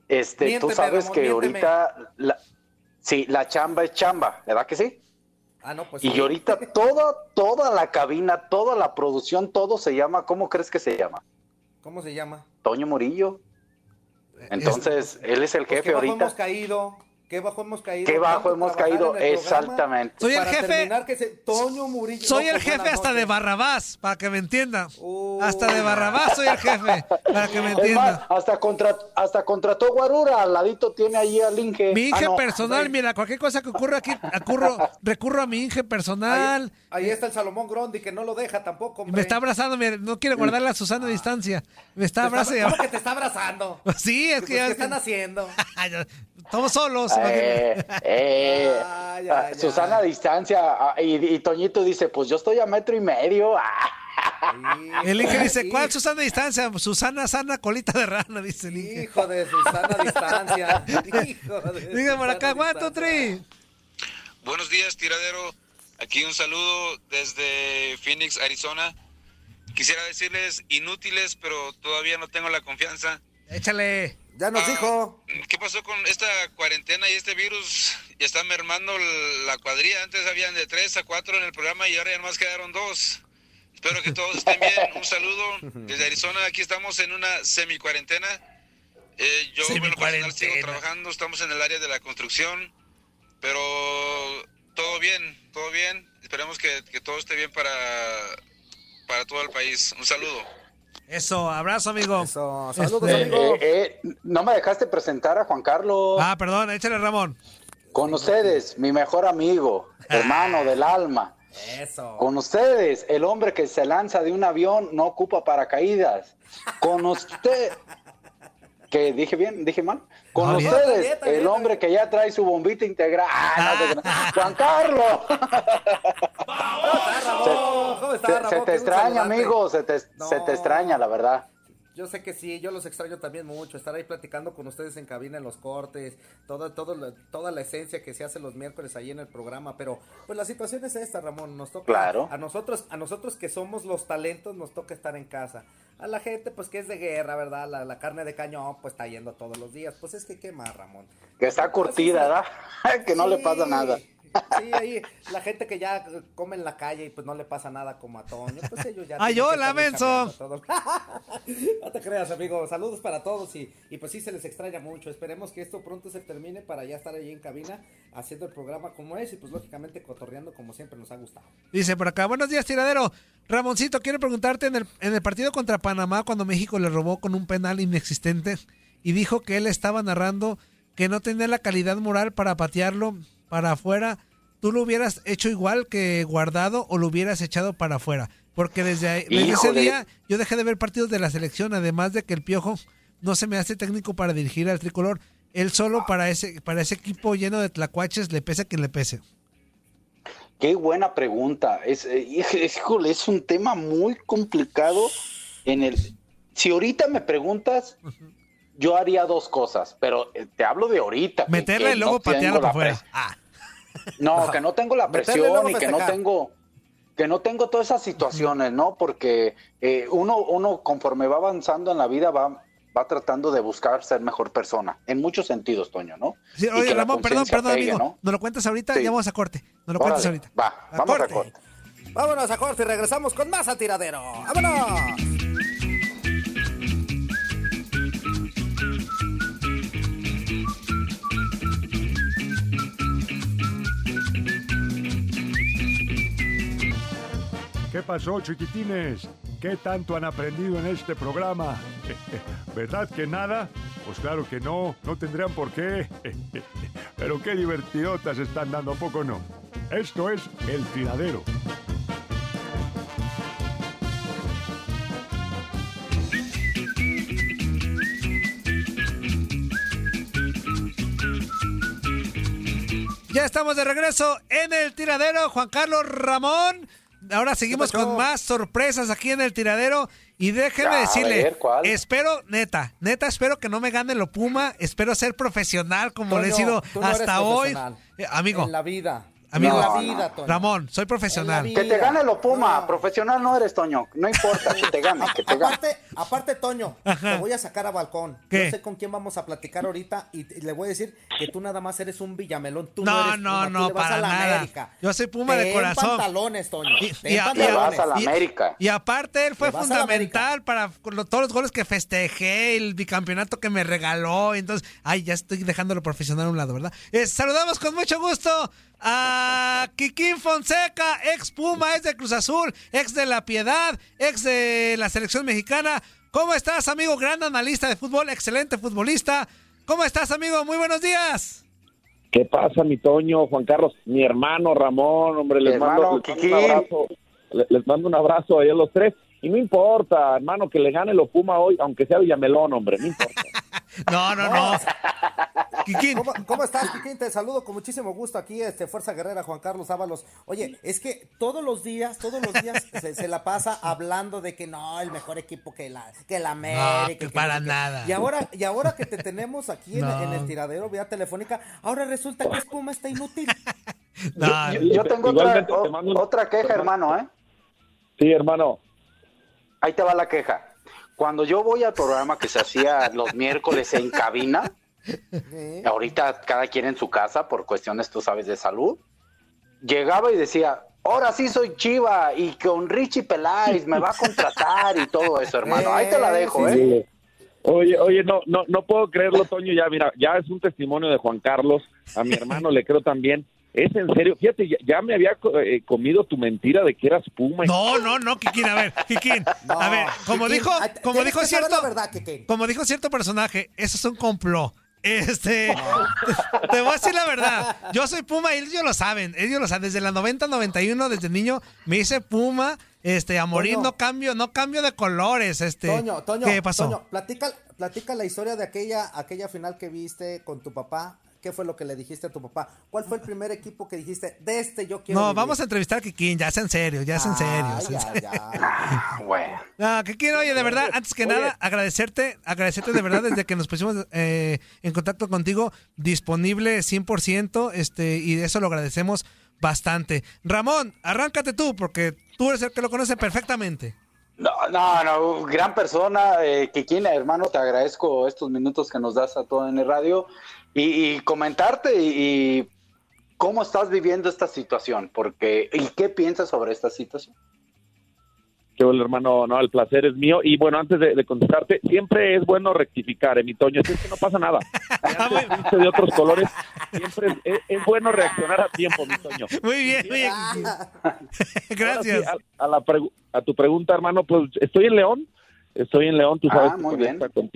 Este, tú sabes que ahorita la, sí, la chamba es chamba, ¿verdad que sí? Ah, no, pues y ahorita toda, toda la cabina, toda la producción, todo se llama, ¿cómo crees que se llama? ¿Cómo se llama? Toño Murillo. Entonces, él es el pues jefe ahorita. Hemos caído. Qué bajo hemos caído. Qué bajo hemos caído, exactamente. Soy el jefe. Soy el jefe hasta de Barrabás, para que me entiendan. hasta de Barrabás soy el jefe, para que me entiendan. hasta, contra, hasta contrató Guarura, al ladito tiene allí al Inge. Mi Inge ah, personal, mira, cualquier cosa que ocurra aquí, recurro a mi Inge personal. Ahí, está el Salomón Grondi, que no lo deja tampoco. Me está abrazando, no quiere guardarle a Susana a distancia. Me está abrazando. ¿Cómo que te está abrazando? Sí, es que. Pues, ¿Qué están haciendo? Estamos solos. Eh, eh, Susana a distancia. Ah, y, Toñito dice, pues yo estoy a metro y medio. el Inge dice, ¿cuál Susana a distancia? Susana sana colita de rana, dice el Inge. Hijo de Susana a distancia. Hijo Diga por acá, ¿cuánto, Tri? Buenos días, tiradero. Aquí un saludo desde Phoenix, Arizona. Quisiera decirles inútiles, pero todavía no tengo la confianza. Échale. Ya nos ah, dijo. ¿Qué pasó con esta cuarentena y este virus? Ya está mermando la cuadrilla. Antes habían de tres a cuatro en el programa y ahora ya más quedaron dos. Espero que todos estén bien. Un saludo desde Arizona. Aquí estamos en una semi-cuarentena. Eh, yo, bueno, personal, sigo trabajando. Estamos en el área de la construcción. Pero todo bien, todo bien. Esperemos que, que todo esté bien para, para todo el país. Un saludo. Eso, abrazo, amigo. Eso, saludos, este, amigo. Eh, eh, no me dejaste presentar a Juan Carlos. Ah, perdón, échale, Ramón. Con ustedes, mi mejor amigo, hermano del alma. Eso. Con ustedes, el hombre que se lanza de un avión no ocupa paracaídas. Con usted. ¿Qué? ¿Dije bien? ¿Dije mal? Con ustedes, el hombre que ya trae su bombita integral. Ah, Juan Carlos. Se, te extraña, amigo, se te, se te extraña, la verdad. Yo sé que sí, yo los extraño también mucho, estar ahí platicando con ustedes en cabina en los cortes, todo, todo, toda la esencia que se hace los miércoles ahí en el programa, pero pues la situación es esta, Ramón, nos toca claro. a nosotros, a nosotros que somos los talentos, nos toca estar en casa. A la gente, pues que es de guerra, ¿verdad? La, carne de cañón, pues está yendo todos los días. Pues es que qué más, Ramón. Que está curtida, ¿verdad? que no le pasa nada. Sí, ahí la gente que ya come en la calle y pues no le pasa nada como a Toño, pues ellos ya... ¡Ay, hola, menso! no te creas, amigo. Saludos para todos y, y pues sí se les extraña mucho. Esperemos que esto pronto se termine para ya estar ahí en cabina haciendo el programa como es y pues lógicamente cotorreando como siempre nos ha gustado. Dice por acá, buenos días, tiradero. Ramoncito, quiero preguntarte en el, en el partido contra Panamá cuando México le robó con un penal inexistente y dijo que él estaba narrando que no tenía la calidad moral para patearlo para afuera, ¿tú lo hubieras hecho igual que guardado o lo hubieras echado para afuera? Porque desde, ese día yo dejé de ver partidos de la selección, además de que el Piojo no se me hace técnico para dirigir al tricolor. Él solo para ese, para ese equipo lleno de tlacuaches le pese a quien le pese. Qué buena pregunta. Es, eh, es un tema muy complicado en el... Si ahorita me preguntas, yo haría dos cosas, pero eh, te hablo de ahorita. Meterle el logo patearlo para afuera. Ah. No, que no tengo la presión y que no tengo que no tengo todas esas situaciones, ¿no? Porque eh, uno, uno conforme va avanzando en la vida va, va tratando de buscar ser mejor persona, en muchos sentidos, Toño, ¿no? Sí, oye, Ramón, perdón, perdón, amigo. ¿no? Nos lo cuentas ahorita, ya vamos a corte. Nos lo cuentas ahorita. Va, vamos a corte. Vámonos a corte y regresamos con más al tiradero. ¡Vámonos! ¿Qué pasó, chiquitines? ¿Qué tanto han aprendido en este programa? ¿Verdad que nada? Pues claro que no, no tendrían por qué. Pero qué divertidotas están dando, ¿a poco no? Esto es El Tiradero. Ya estamos de regreso en el tiradero. Juan Carlos Ramón ahora seguimos con más sorpresas aquí en el tiradero. Y déjeme decirle, espero, neta, neta, espero que no me gane lo Puma. Espero ser profesional como le he sido hasta hoy. Eh, amigo. En la vida. Amigo, Ramón, soy profesional. Que te gane lo Puma, profesional no eres, Toño. No importa, que te gane, que te gane. Aparte, aparte Toño, te voy a sacar a balcón. ¿Qué? No sé con quién vamos a platicar ahorita y le voy a decir que tú nada más eres un villamelón. Tú no, no, no, no para nada. América. Yo soy Puma de corazón. pantalones, Toño. Y, y, vas a la América. Y, aparte él fue fundamental para todos los goles que festejé, el bicampeonato que me regaló. Entonces, ay, ya estoy dejándolo profesional a un lado, ¿verdad? Eh, saludamos con mucho gusto a Kikín Fonseca, ex Puma, ex de Cruz Azul, ex de La Piedad, ex de la selección mexicana. ¿Cómo estás, amigo? Gran analista de fútbol, excelente futbolista. ¿Cómo estás, amigo? Muy buenos días. ¿Qué pasa, mi Toño, Juan Carlos, mi hermano Ramón? Hombre, les, mando, un abrazo. Les, mando un abrazo a los tres. Y no importa, hermano, que le gane lo Puma hoy, aunque sea Villamelón, hombre, no importa. no, no, no. ¿Cómo, estás, Kikín? Te saludo con muchísimo gusto aquí, este Fuerza Guerrera, Juan Carlos Ábalos. Oye, es que todos los días, todos los días se, la pasa hablando de que no, el mejor equipo que la, que la América. No, para nada. Y ahora, y ahora que te tenemos aquí en, el tiradero vía telefónica, ahora resulta que Puma está inútil. yo, tengo otra, otra queja, hermano, ¿eh? Sí, hermano. Ahí te va la queja. Cuando yo voy al programa que se hacía los miércoles en cabina, ahorita cada quien en su casa por cuestiones, tú sabes, de salud, llegaba y decía, ahora sí soy Chiva y con Richie Peláez me va a contratar y todo eso, hermano. Ahí te la dejo, ¿eh? Oye, oye, no, no, no puedo creerlo, Toño. Ya, mira, ya es un testimonio de Juan Carlos. A mi hermano le creo también. Es en serio, fíjate, ya, me había eh, comido tu mentira de que eras Puma. No, no, no, Kikín, a ver, Kikín, a ver, como dijo, como dijo cierto, verdad, como dijo cierto personaje, eso es un complot. Este, te, voy a decir la verdad. Yo soy Puma y ellos lo saben. Ellos lo saben. Desde la 90, 91, desde niño, me hice Puma. Este, a morir no cambio, no cambio de colores. Este, Toño, Toño, ¿qué pasó? Toño, platica, platica la historia de aquella, aquella final que viste con tu papá ¿Qué fue lo que le dijiste a tu papá? ¿Cuál fue el primer equipo que dijiste, de este yo quiero No, vamos a entrevistar a Kikín, ya es en serio, ya es en serio. ya, ya. bueno. No, Kikín, oye, de verdad, antes que nada, agradecerte, agradecerte de verdad desde que nos pusimos eh, en contacto contigo, disponible 100%, este, y de eso lo agradecemos bastante. Ramón, arráncate tú, porque tú eres el que lo conoce perfectamente. No, no, no, gran persona, eh, Kikín, hermano, te agradezco estos minutos que nos das a todo en el radio y, comentarte y, cómo estás viviendo esta situación, porque y qué piensas sobre esta situación. Qué bueno, hermano, no, el placer es mío. Y bueno, antes de, contestarte, siempre es bueno rectificar, eh, mi Toño, es que no pasa nada. de otros colores, siempre es, bueno reaccionar a tiempo, mi Toño. Muy bien, muy bien. Gracias. a, la a tu pregunta, hermano, pues estoy en León, estoy en León, tú sabes, ah, muy bien con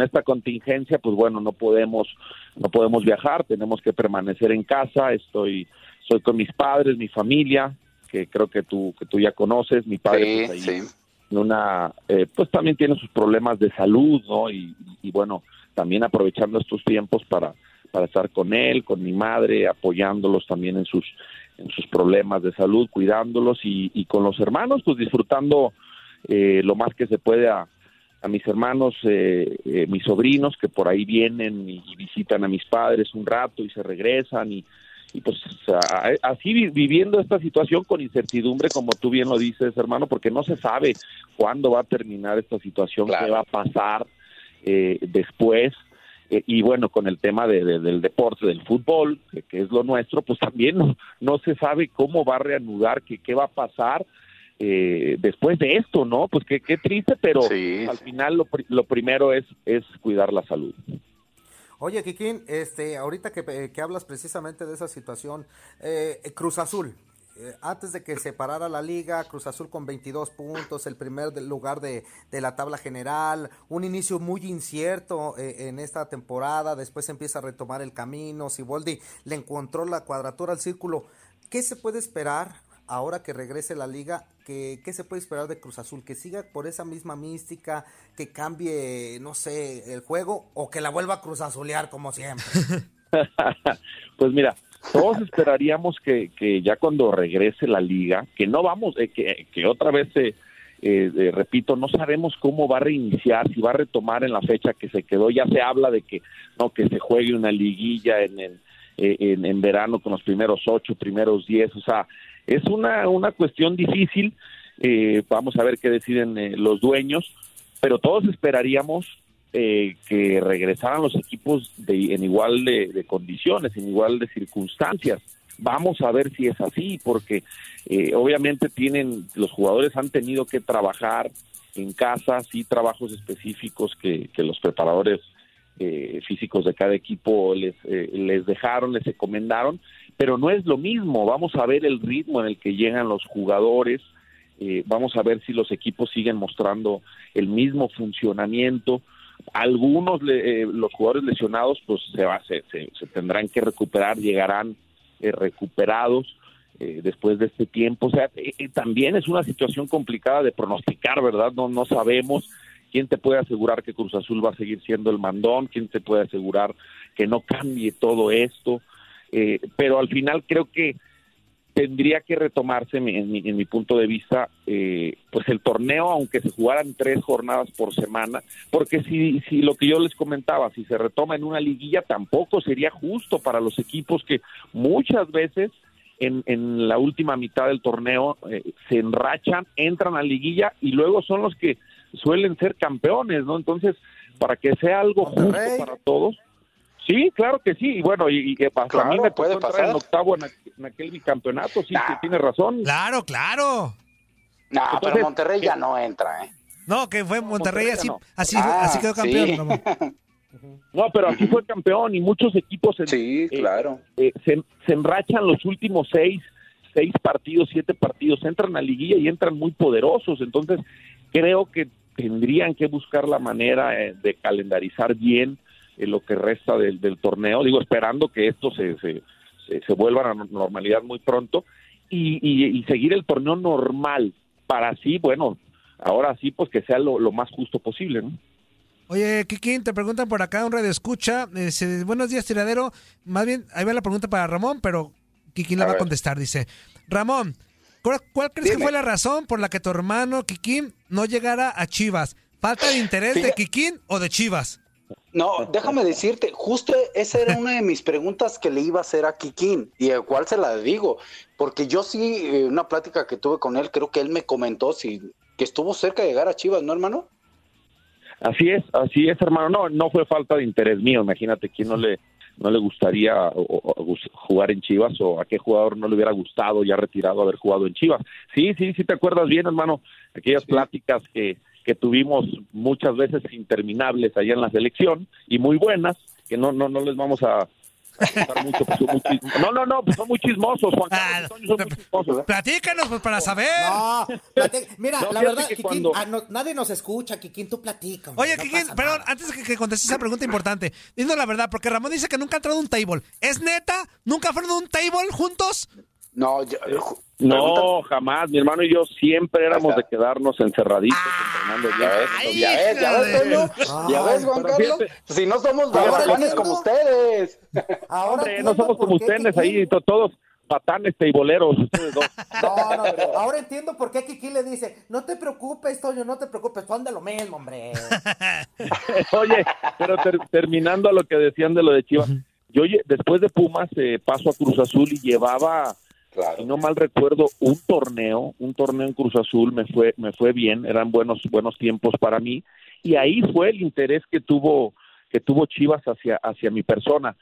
esta contingencia, pues bueno, no podemos, no podemos viajar, tenemos que permanecer en casa. Estoy, soy con mis padres, mi familia, que creo que tú, que tú ya conoces. Mi padre, pues, ahí, una, eh, pues también tiene sus problemas de salud, ¿no? Y, bueno, también aprovechando estos tiempos para, para estar con él, con mi madre, apoyándolos también en sus, en sus problemas de salud, cuidándolos y, y con los hermanos, pues disfrutando eh, lo más que se puede a, a mis hermanos, eh, eh, mis sobrinos que por ahí vienen y, visitan a mis padres un rato y se regresan y, y pues así viviendo esta situación con incertidumbre, como tú bien lo dices, hermano, porque no se sabe cuándo va a terminar esta situación, qué va a pasar eh, después. y bueno, con el tema de, del deporte, del fútbol, que, es lo nuestro, pues también no, no se sabe cómo va a reanudar, que, qué va a pasar eh, después de esto, ¿no? Pues qué, qué triste, pero al final lo, lo, primero es, es cuidar la salud. Oye, Kikín, este, ahorita que, eh, que hablas precisamente de esa situación, eh, Cruz Azul, antes de que se parara la liga, Cruz Azul con 22 puntos, el primer lugar de, de la tabla general, un inicio muy incierto en esta temporada, después empieza a retomar el camino, Siboldi le encontró la cuadratura al círculo. ¿Qué se puede esperar ahora que regrese la liga, ¿qué, ¿qué se puede esperar de Cruz Azul? ¿Que siga por esa misma mística, que cambie, no sé, el juego o que la vuelva a Cruz Azulear como siempre? pues mira, todos esperaríamos que, que, ya cuando regrese la liga, que no vamos, eh, que, que, otra vez, eh, eh, repito, no sabemos cómo va a reiniciar, si va a retomar en la fecha que se quedó, ya se habla de que no que se juegue una liguilla en, en, en, en verano con los primeros ocho, primeros diez, o sea, es una, una cuestión difícil, eh, vamos a ver qué deciden eh, los dueños, pero todos esperaríamos eh, que regresaran los equipos de, en igual de, condiciones, en igual de circunstancias. Vamos a ver si es así, porque obviamente tienen, los jugadores han tenido que trabajar en casa, sí trabajos específicos que, que los preparadores físicos de cada equipo les, les dejaron, les encomendaron, pero no es lo mismo. Vamos a ver el ritmo en el que llegan los jugadores, eh, vamos a ver si los equipos siguen mostrando el mismo funcionamiento. Algunos, eh, los jugadores lesionados, pues se, va, se, se, tendrán que recuperar, llegarán eh, recuperados después de este tiempo. O sea, también es una situación complicada de pronosticar, ¿verdad? No, no sabemos quién te puede asegurar que Cruz Azul va a seguir siendo el mandón, quién te puede asegurar que no cambie todo esto. Eh, pero al final creo que tendría que retomarse, en mi, punto de vista, eh, pues el torneo, aunque se jugaran tres jornadas por semana, porque si, si lo que yo les comentaba, si se retoma en una liguilla, tampoco sería justo para los equipos que muchas veces en, en la última mitad del torneo eh, se enrachan, entran a liguilla y luego son los que suelen ser campeones, ¿no? Entonces, para que sea algo justo para todos, Sí, claro que sí. Y bueno, y, y para mí me puede pasar en octavo en, aquel bicampeonato. Sí, tiene razón. Claro, claro. No, pero Monterrey ya no entra, ¿eh? No, que fue Monterrey, así, así, así, quedó campeón. No, pero aquí fue campeón y muchos equipos sí, eh, claro. Eh, se, se, enrachan los últimos seis, seis partidos, siete partidos, entran a liguilla y entran muy poderosos. Entonces, creo que tendrían que buscar la manera eh, de calendarizar bien en lo que resta del, del torneo, digo, esperando que esto se, se, se, vuelva a la normalidad muy pronto y, y, seguir el torneo normal para así, bueno, ahora sí, pues que sea lo, lo más justo posible, ¿no? Oye, Kikín, te preguntan por acá un radio escucha. Dice, buenos días, tiradero. Más bien, ahí va la pregunta para Ramón, pero Kikín la va a contestar. Dice, Ramón, ¿cuál, crees que fue la razón por la que tu hermano Kikín no llegara a Chivas? ¿Falta de interés de Kikín o de Chivas? No, déjame decirte, justo esa era una de mis preguntas que le iba a hacer a Kikín y el cual se la digo, porque yo sí, eh, una plática que tuve con él, creo que él me comentó si, que estuvo cerca de llegar a Chivas, ¿no, hermano? Así es, así es, hermano. No, no fue falta de interés mío. Imagínate quién no le no le gustaría jugar en Chivas o a qué jugador no le hubiera gustado ya retirado haber jugado en Chivas. Sí, sí, sí te acuerdas bien, hermano, aquellas pláticas que que tuvimos muchas veces interminables allá en la selección y muy buenas, que no no no les vamos a, mucho, pues, no, no, no, pues son muy chismosos, Juan Carlos, son muy chismosos. ¿eh? Platícanos pues, para saber. No, mira, la verdad, Kikín, ah, nadie nos escucha, Kikín, tú platica. Oye, Kikín, perdón, antes de que, contestes esa pregunta importante, diciendo la verdad, porque Ramón dice que nunca ha entrado a un table. ¿Es neta? ¿Nunca fueron a un table juntos? No, yo, no, jamás. Mi hermano y yo siempre éramos de quedarnos encerraditos entrenando. Ya ves, ya ves, ya ves, ya ves, Juan Carlos. Si no somos barracones como ustedes. Ahora no somos como ustedes ahí, todos patanes teiboleros, ustedes dos. No, no, ahora entiendo por qué Kiki le dice, no te preocupes, Toño, no te preocupes, son de lo mismo, hombre. Oye, pero terminando a lo que decían de lo de Chivas, yo después de Pumas eh, paso a Cruz Azul y llevaba, no mal recuerdo, un torneo, un torneo en Cruz Azul, me fue, me fue bien, eran buenos, buenos tiempos para mí, y ahí fue el interés que tuvo, que tuvo Chivas hacia, hacia mi persona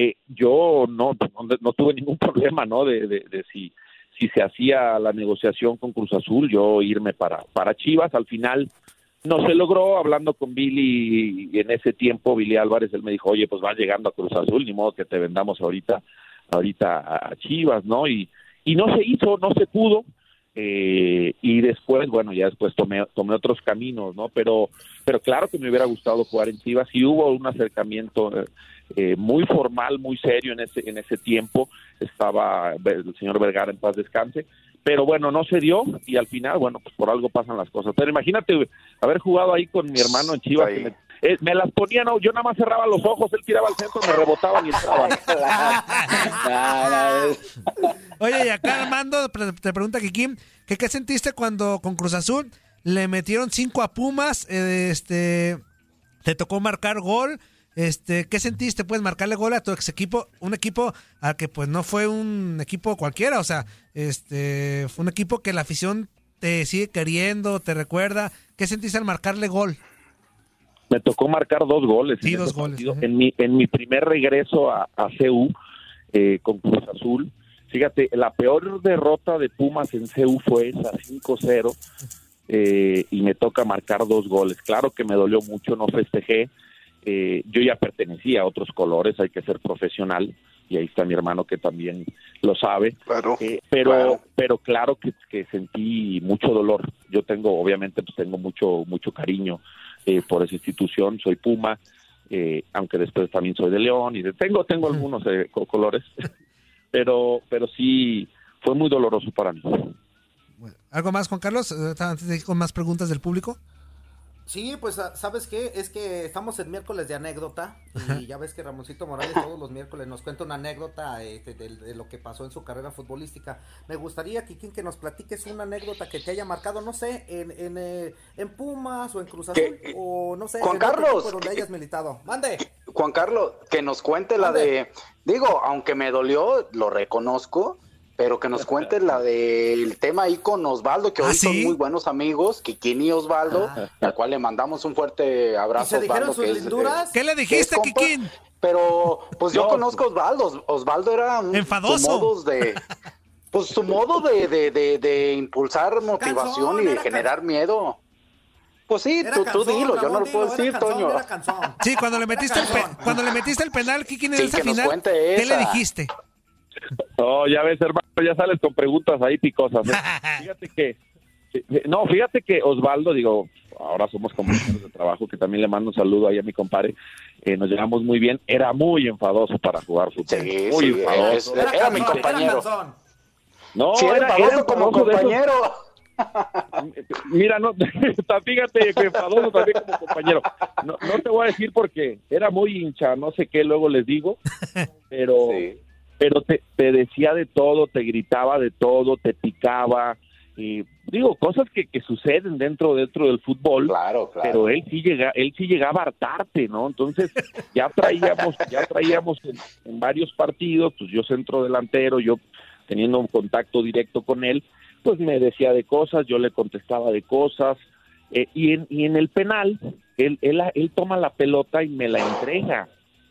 eh, yo no, no, tuve ningún problema, ¿no? De, de, si, si se hacía la negociación con Cruz Azul, yo irme para, para Chivas. Al final no se logró, hablando con Billy en ese tiempo Billy Álvarez, él me dijo, oye, pues vas llegando a Cruz Azul, ni modo que te vendamos ahorita, ahorita a Chivas, ¿no? Y, y no se hizo, no se pudo. Eh, y después, bueno, ya después tomé, tomé otros caminos, ¿no? Pero, pero claro que me hubiera gustado jugar en Chivas y hubo un acercamiento eh, eh, muy formal, muy serio en ese, en ese tiempo. Estaba el señor Vergara en paz descanse. Pero bueno, no se dio y al final, bueno, pues por algo pasan las cosas. Pero imagínate haber jugado ahí con mi hermano en Chivas. Eh, me, las ponía, no, yo nada más cerraba los ojos, él tiraba al centro, me rebotaba y entraba. Oye, y acá Armando te pregunta, Kiki, que qué sentiste cuando con Cruz Azul le metieron cinco a Pumas, eh, este, te tocó marcar gol este, ¿qué sentiste? Puedes marcarle gol a tu ex equipo, un equipo al que pues no fue un equipo cualquiera, o sea, este, fue un equipo que la afición te sigue queriendo, te recuerda. ¿Qué sentiste al marcarle gol? Me tocó marcar dos goles. Sí, dos goles. En mi, en mi primer regreso a, a CU eh, con Cruz Azul, fíjate, la peor derrota de Pumas en CU fue esa 5-0 eh, y me toca marcar dos goles. Claro que me dolió mucho, no festejé, eh, yo ya pertenecía a otros colores, hay que ser profesional y ahí está mi hermano que también lo sabe. Eh, pero, claro. pero claro que, que, sentí mucho dolor. Yo tengo, obviamente, pues tengo mucho, mucho cariño eh, por esa institución. Soy Puma, aunque después también soy de León y de, tengo, tengo algunos colores, pero, pero sí fue muy doloroso para mí. ¿Algo más, Juan Carlos? Antes de ir con más preguntas del público. Sí, pues sabes qué, es que estamos en miércoles de anécdota y ya ves que Ramoncito Morales todos los miércoles nos cuenta una anécdota este, de, lo que pasó en su carrera futbolística. Me gustaría, Kikín, que nos platiques una anécdota que te haya marcado, no sé, en, en, eh, en Pumas o en Cruz Azul o no sé, Juan en Carlos, donde hayas militado. Mande. Juan Carlos, que nos cuente la de, digo, aunque me dolió, lo reconozco, pero que nos cuente la del tema ahí con Osvaldo, que hoy ¿Ah, son muy buenos amigos, Kikín y Osvaldo, ah. al cual le mandamos un fuerte abrazo. Osvaldo, que es, ¿Qué le dijiste, Kikín? Pero, pues yo conozco a Osvaldo. Osvaldo era un enfadoso. de, pues su modo de, de, de, impulsar motivación y de generar miedo. Pues sí, tú, tú, dilo, yo no lo puedo decir, Toño. Sí, cuando le metiste el cuando le metiste el penal, Kikín en esa final, ¿qué le dijiste? No, ya ves, hermano, ya sales con preguntas ahí picosas. ¿eh? Fíjate que, no, fíjate que Osvaldo, digo, ahora somos compañeros de trabajo, que también le mando un saludo ahí a mi compadre, eh, nos llevamos muy bien, era muy enfadoso para jugar fútbol. muy enfadoso. Era, mi compañero. No, era, era como compañero. Mira, no, fíjate que enfadoso también como compañero. No, no, te voy a decir porque era muy hincha, no sé qué luego les digo, pero pero te, te, decía de todo, te gritaba de todo, te picaba, y digo, cosas que, que suceden dentro dentro del fútbol, claro, claro. pero él sí llega, él sí llegaba a hartarte, ¿no? Entonces, ya traíamos, ya traíamos en, varios partidos, pues yo centro delantero, yo teniendo un contacto directo con él, pues me decía de cosas, yo le contestaba de cosas, eh, y, en, y en el penal, él, él, él toma la pelota y me la entrega.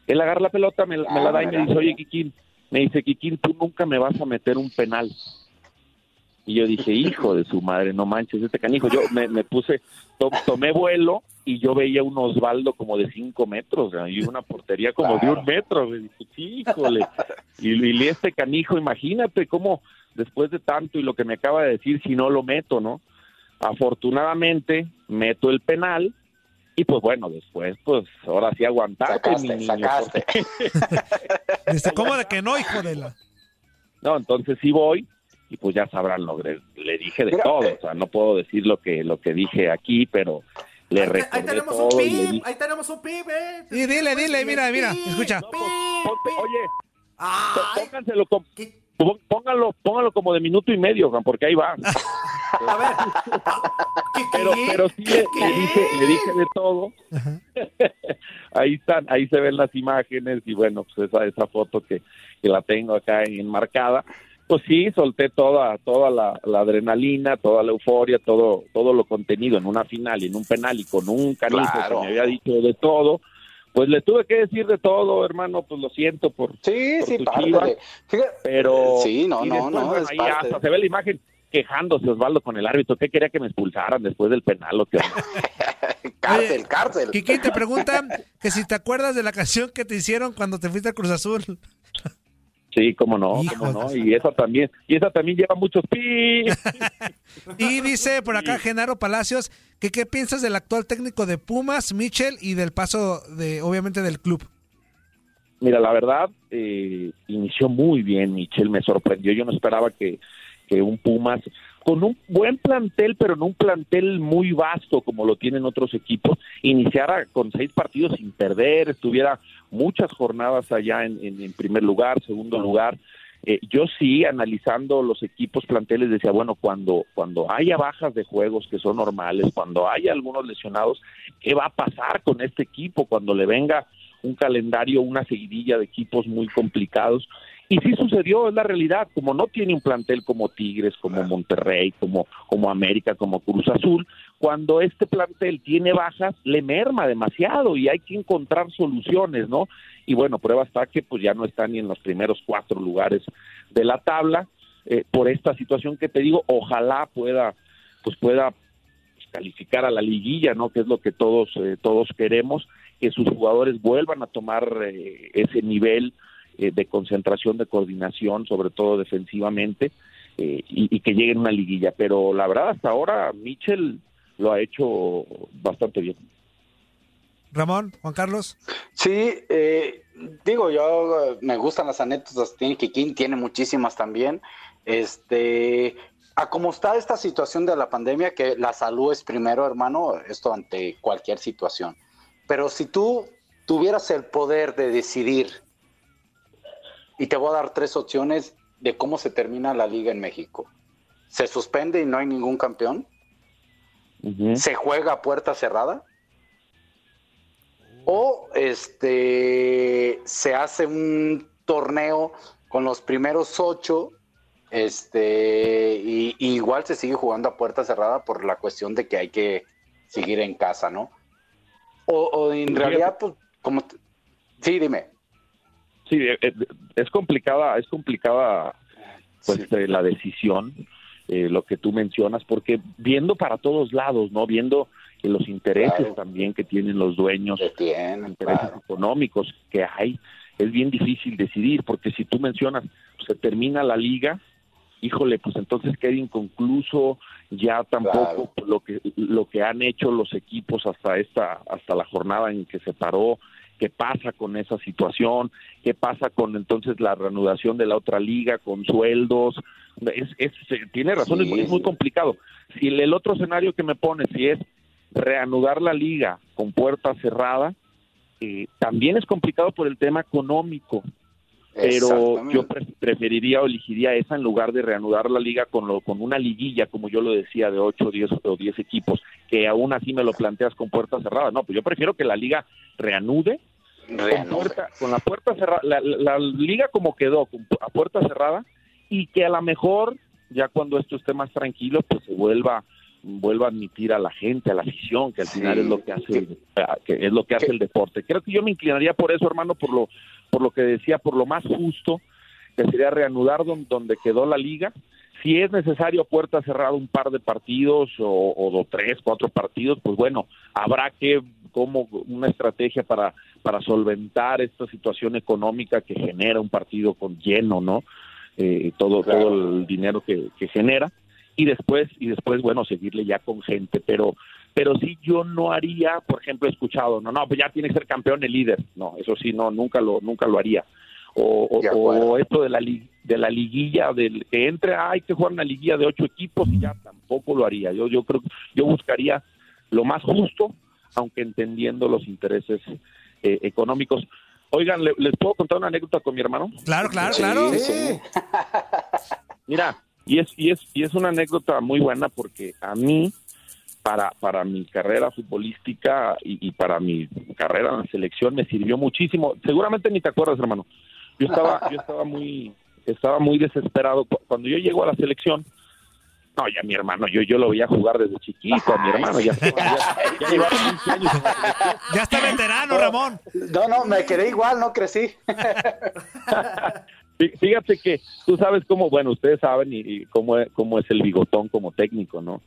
Él agarra la pelota, me, me la da y me dice, oye, Kikín, me dice, Kikín, tú nunca me vas a meter un penal. Y yo dije, hijo de su madre, no manches, este canijo. Yo me, me puse, tomé vuelo y yo veía un Osvaldo como de cinco metros y una portería como de un metro. Me dije, híjole. Y, y este canijo, imagínate cómo después de tanto y lo que me acaba de decir, si no lo meto, ¿no? Afortunadamente, meto el penal y pues bueno, después, pues ahora sí aguantaste, mi niño. Sacaste. Dice, ¿cómo de que no, hijo de la? No, entonces sí voy y pues ya sabrán lo que le dije de todo. Eh, o sea, no puedo decir lo que lo que dije aquí, pero le ahí, ahí tenemos todo. un y pib, ahí tenemos un pib, eh. Sí, dile, dile, mira, mira, escucha. Ponte- oye, Ay, pónganselo, Póngalo, póngalo como de minuto y medio, Juan, porque ahí va. A ver. pero, pero sí le, dije, le dije de todo. ahí están, ahí se ven las imágenes y bueno, pues esa, esa foto que, que la tengo acá enmarcada. Pues sí, solté toda, toda la, adrenalina, toda la euforia, todo, todo lo contenido en una final y en un penal y con un canijo que me había dicho de todo pues le tuve que decir de todo, hermano, pues lo siento por. Sí, sí, pero. Sí, no, no, no. ahí hasta se ve la imagen quejándose Osvaldo con el árbitro. ¿Qué quería que me expulsaran después del penal? ¿o qué? cárcel, cárcel. Kiki te pregunta que si te acuerdas de la canción que te hicieron cuando te fuiste a Cruz Azul. Sí, cómo no, cómo no. Y esa también, y esa también lleva muchos pi. y dice por acá Genaro Palacios que qué piensas del actual técnico de Pumas, Michel, y del paso de, obviamente, del club. Mira, la verdad, eh, inició muy bien Michel, me sorprendió. Yo no esperaba que, que un Pumas con un buen plantel, pero no un plantel muy vasto como lo tienen otros equipos, iniciara con seis partidos sin perder, estuviera muchas jornadas allá en, primer lugar, segundo lugar. Eh, yo sí, analizando los equipos planteles, decía, bueno, cuando, cuando haya bajas de juegos que son normales, cuando haya algunos lesionados, ¿qué va a pasar con este equipo cuando le venga un calendario, una seguidilla de equipos muy complicados? Y sí sucedió, es la realidad, como no tiene un plantel como Tigres, como Monterrey, como, como América, como Cruz Azul, cuando este plantel tiene bajas, le merma demasiado y hay que encontrar soluciones, ¿no? Y bueno, prueba está que pues ya no está ni en los primeros cuatro lugares de la tabla, eh, por esta situación que te digo, ojalá pueda, pues pueda calificar a la liguilla, ¿no? Que es lo que todos, eh, todos queremos, que sus jugadores vuelvan a tomar eh, ese nivel eh, de concentración, de coordinación, sobre todo defensivamente, eh, y, que lleguen a una liguilla. Pero la verdad, hasta ahora, Mitchell lo ha hecho bastante bien. Ramón, Juan Carlos. Sí, eh, digo, yo me gustan las anécdotas, tiene Kikín, tiene muchísimas también. Este, a cómo está esta situación de la pandemia, que la salud es primero, hermano, esto ante cualquier situación. Pero si tú tuvieras el poder de decidir y te voy a dar tres opciones de cómo se termina la liga en México. Se suspende y no hay ningún campeón. Se juega a puerta cerrada. O este se hace un torneo con los primeros ocho. Este, y, igual se sigue jugando a puerta cerrada por la cuestión de que hay que seguir en casa, ¿no? O, en realidad, pues, como. Sí, dime. Sí, eh, eh, es complicada, es complicada pues eh, la decisión, lo que tú mencionas, porque viendo para todos lados, ¿no? Viendo los intereses también que tienen los dueños, intereses económicos que hay, es bien difícil decidir, porque si tú mencionas, se termina la liga, híjole, pues entonces queda inconcluso ya tampoco lo que lo que han hecho los equipos hasta esta hasta la jornada en que se paró qué pasa con esa situación, qué pasa con entonces la reanudación de la otra liga con sueldos. Es, es tiene razón, es, muy, complicado. Si el, otro escenario que me pone, si es reanudar la liga con puerta cerrada, eh, también es complicado por el tema económico. Pero yo preferiría o elegiría esa en lugar de reanudar la liga con, lo, con una liguilla, como yo lo decía, de 8, 10 o 10 equipos, que aún así me lo planteas con puerta cerrada. No, pues yo prefiero que la liga reanude, Con, la puerta cerrada, la, liga como quedó, a puerta cerrada, y que a lo mejor, ya cuando esto esté más tranquilo, pues se vuelva vuelva a admitir a la gente, a la afición, que al final es lo que hace, que es lo que hace el deporte. Creo que yo me inclinaría por eso, hermano, por lo por lo que decía, por lo más justo, que sería reanudar donde, quedó la liga. Si es necesario puerta cerrada un par de partidos o, o, tres, cuatro partidos, pues bueno, habrá que como una estrategia para, para solventar esta situación económica que genera un partido con lleno, ¿no? Eh, todo, todo el dinero que, que genera y después y después bueno seguirle ya con gente pero pero sí yo no haría, por ejemplo, he escuchado, no, no, pues ya tiene que ser campeón el líder, no, eso sí, no, nunca lo, nunca lo haría. O, esto de la, de la liguilla, del que entre, hay que jugar una liguilla de ocho equipos y ya tampoco lo haría. Yo, yo creo, yo buscaría lo más justo, aunque entendiendo los intereses eh, económicos. Oigan, ¿les puedo contar una anécdota con mi hermano? Claro, claro, claro. Mira, y es, y, es, y es una anécdota muy buena porque a mí, para, para mi carrera futbolística y, para mi carrera en la selección, me sirvió muchísimo. Seguramente ni te acuerdas, hermano. Yo estaba, yo estaba muy, estaba muy desesperado. Cuando yo llego a la selección, no, ya mi hermano, yo, yo lo veía jugar desde chiquito, mi hermano, ya, ya, ya, años. Ya está veterano, Ramón. No, no, me quedé igual, no crecí. Fíjate que tú sabes cómo, bueno, ustedes saben y, cómo, es, cómo es el bigotón como técnico, ¿no?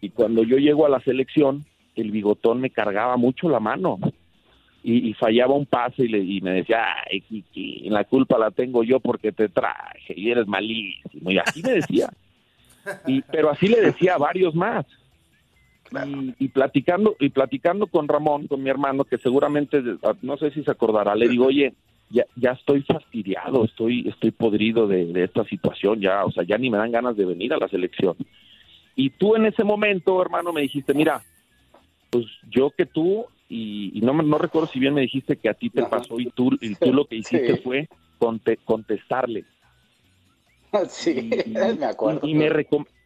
Y cuando yo llego a la selección, el bigotón me cargaba mucho la mano y, fallaba un pase y, le, y me decía, ay, Kiki, la culpa la tengo yo porque te traje y eres malísimo. Y así me decía. Y, pero así le decía a varios más. Y, platicando y platicando con Ramón, con mi hermano, que seguramente, no sé si se acordará, le digo, oye, ya, ya estoy fastidiado, estoy, estoy podrido de, esta situación, ya, o sea, ya ni me dan ganas de venir a la selección. Y tú en ese momento, hermano, me dijiste, mira, pues yo que tú, y, no, no recuerdo si bien me dijiste que a ti te pasó y tú, y tú lo que hiciste fue contestarle. Sí, me acuerdo. Y, me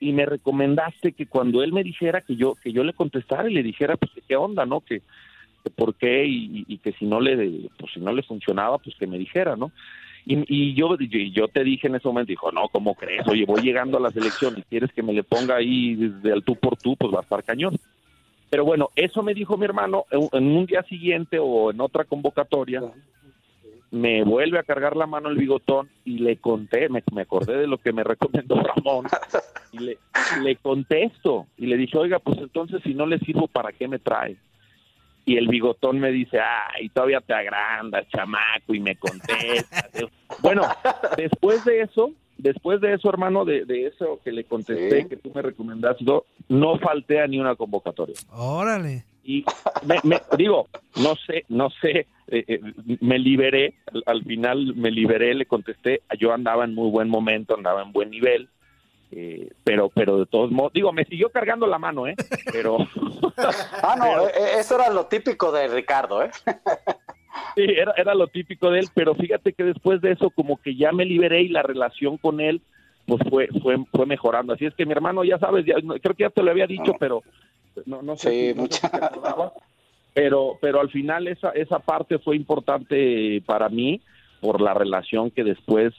y me recomendaste que cuando él me dijera que yo que yo le contestara y le dijera pues qué onda, ¿no? Que, por qué y, que si no le pues si no le funcionaba pues que me dijera, ¿no? Y, y yo, yo te dije en ese momento, dijo, no, ¿cómo crees? Oye, voy llegando a la selección y quieres que me le ponga ahí desde el tú por tú, pues va a estar cañón. Pero bueno, eso me dijo mi hermano en un día siguiente o en otra convocatoria me vuelve a cargar la mano el bigotón y le conté, me, acordé de lo que me recomendó Ramón, y le, le contesto y le dije, oiga, pues entonces si no le sirvo, ¿para qué me trae? Y el bigotón me dice, ay, todavía te agranda, chamaco, y me contesta. bueno, después de eso, después de eso, hermano, de, eso que le contesté, que tú me recomendaste, no falté a ni una convocatoria. Órale. Y me, digo, no sé, no sé, eh, eh, me liberé, al, final me liberé, le contesté, yo andaba en muy buen momento, andaba en buen nivel, eh, pero pero de todos modos, digo, me siguió cargando la mano, ¿eh? Pero... ah, no, eso era lo típico de Ricardo, ¿eh? sí, era, era lo típico de él, pero fíjate que después de eso como que ya me liberé y la relación con él pues fue fue fue mejorando. Así es que mi hermano, ya sabes, ya, creo que ya te lo había dicho, pero no, no sé. Sí, mucha pero pero al final esa esa parte fue importante para mí por la relación que después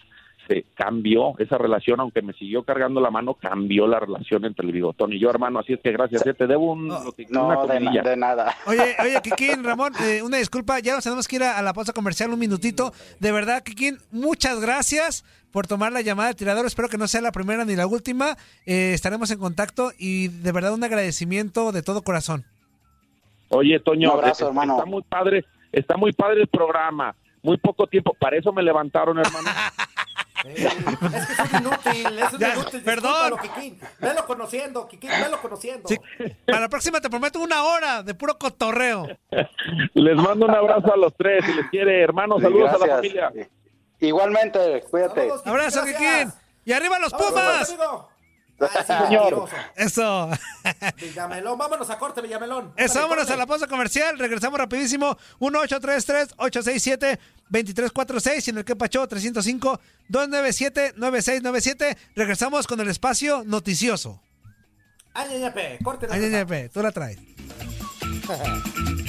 se cambió esa relación aunque me siguió cargando la mano cambió la relación entre el bigotón y yo hermano así es que gracias te debo un no, una de, nada oye oye Kikín Ramón eh, una disculpa ya nos tenemos que ir a, la pausa comercial un minutito de verdad Kikín muchas gracias por tomar la llamada de tirador. Espero que no sea la primera ni la última. Eh, estaremos en contacto y de verdad un agradecimiento de todo corazón. Oye, Toño, abrazo, eh, hermano. está muy padre, está muy padre el programa. Muy poco tiempo, para eso me levantaron, hermano. es que es inútil, es inútil. Perdón. Kikín. Velo conociendo, Kikín, velo conociendo. Para la próxima te prometo una hora de puro cotorreo. les mando un abrazo a los tres, si les quiere, hermano, saludos a la familia. Igualmente, cuídate. Abrazo, Kikín. Y arriba los Pumas. Señor. Eso. Villamelón, vámonos a corte, Villamelón. Eso, vámonos a la pausa comercial. Regresamos rapidísimo. 1-833-867-2346 y en el que pachó 305-297-9697. Regresamos con el espacio noticioso. Ay, corte. Ay, tú la traes.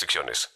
restricciones.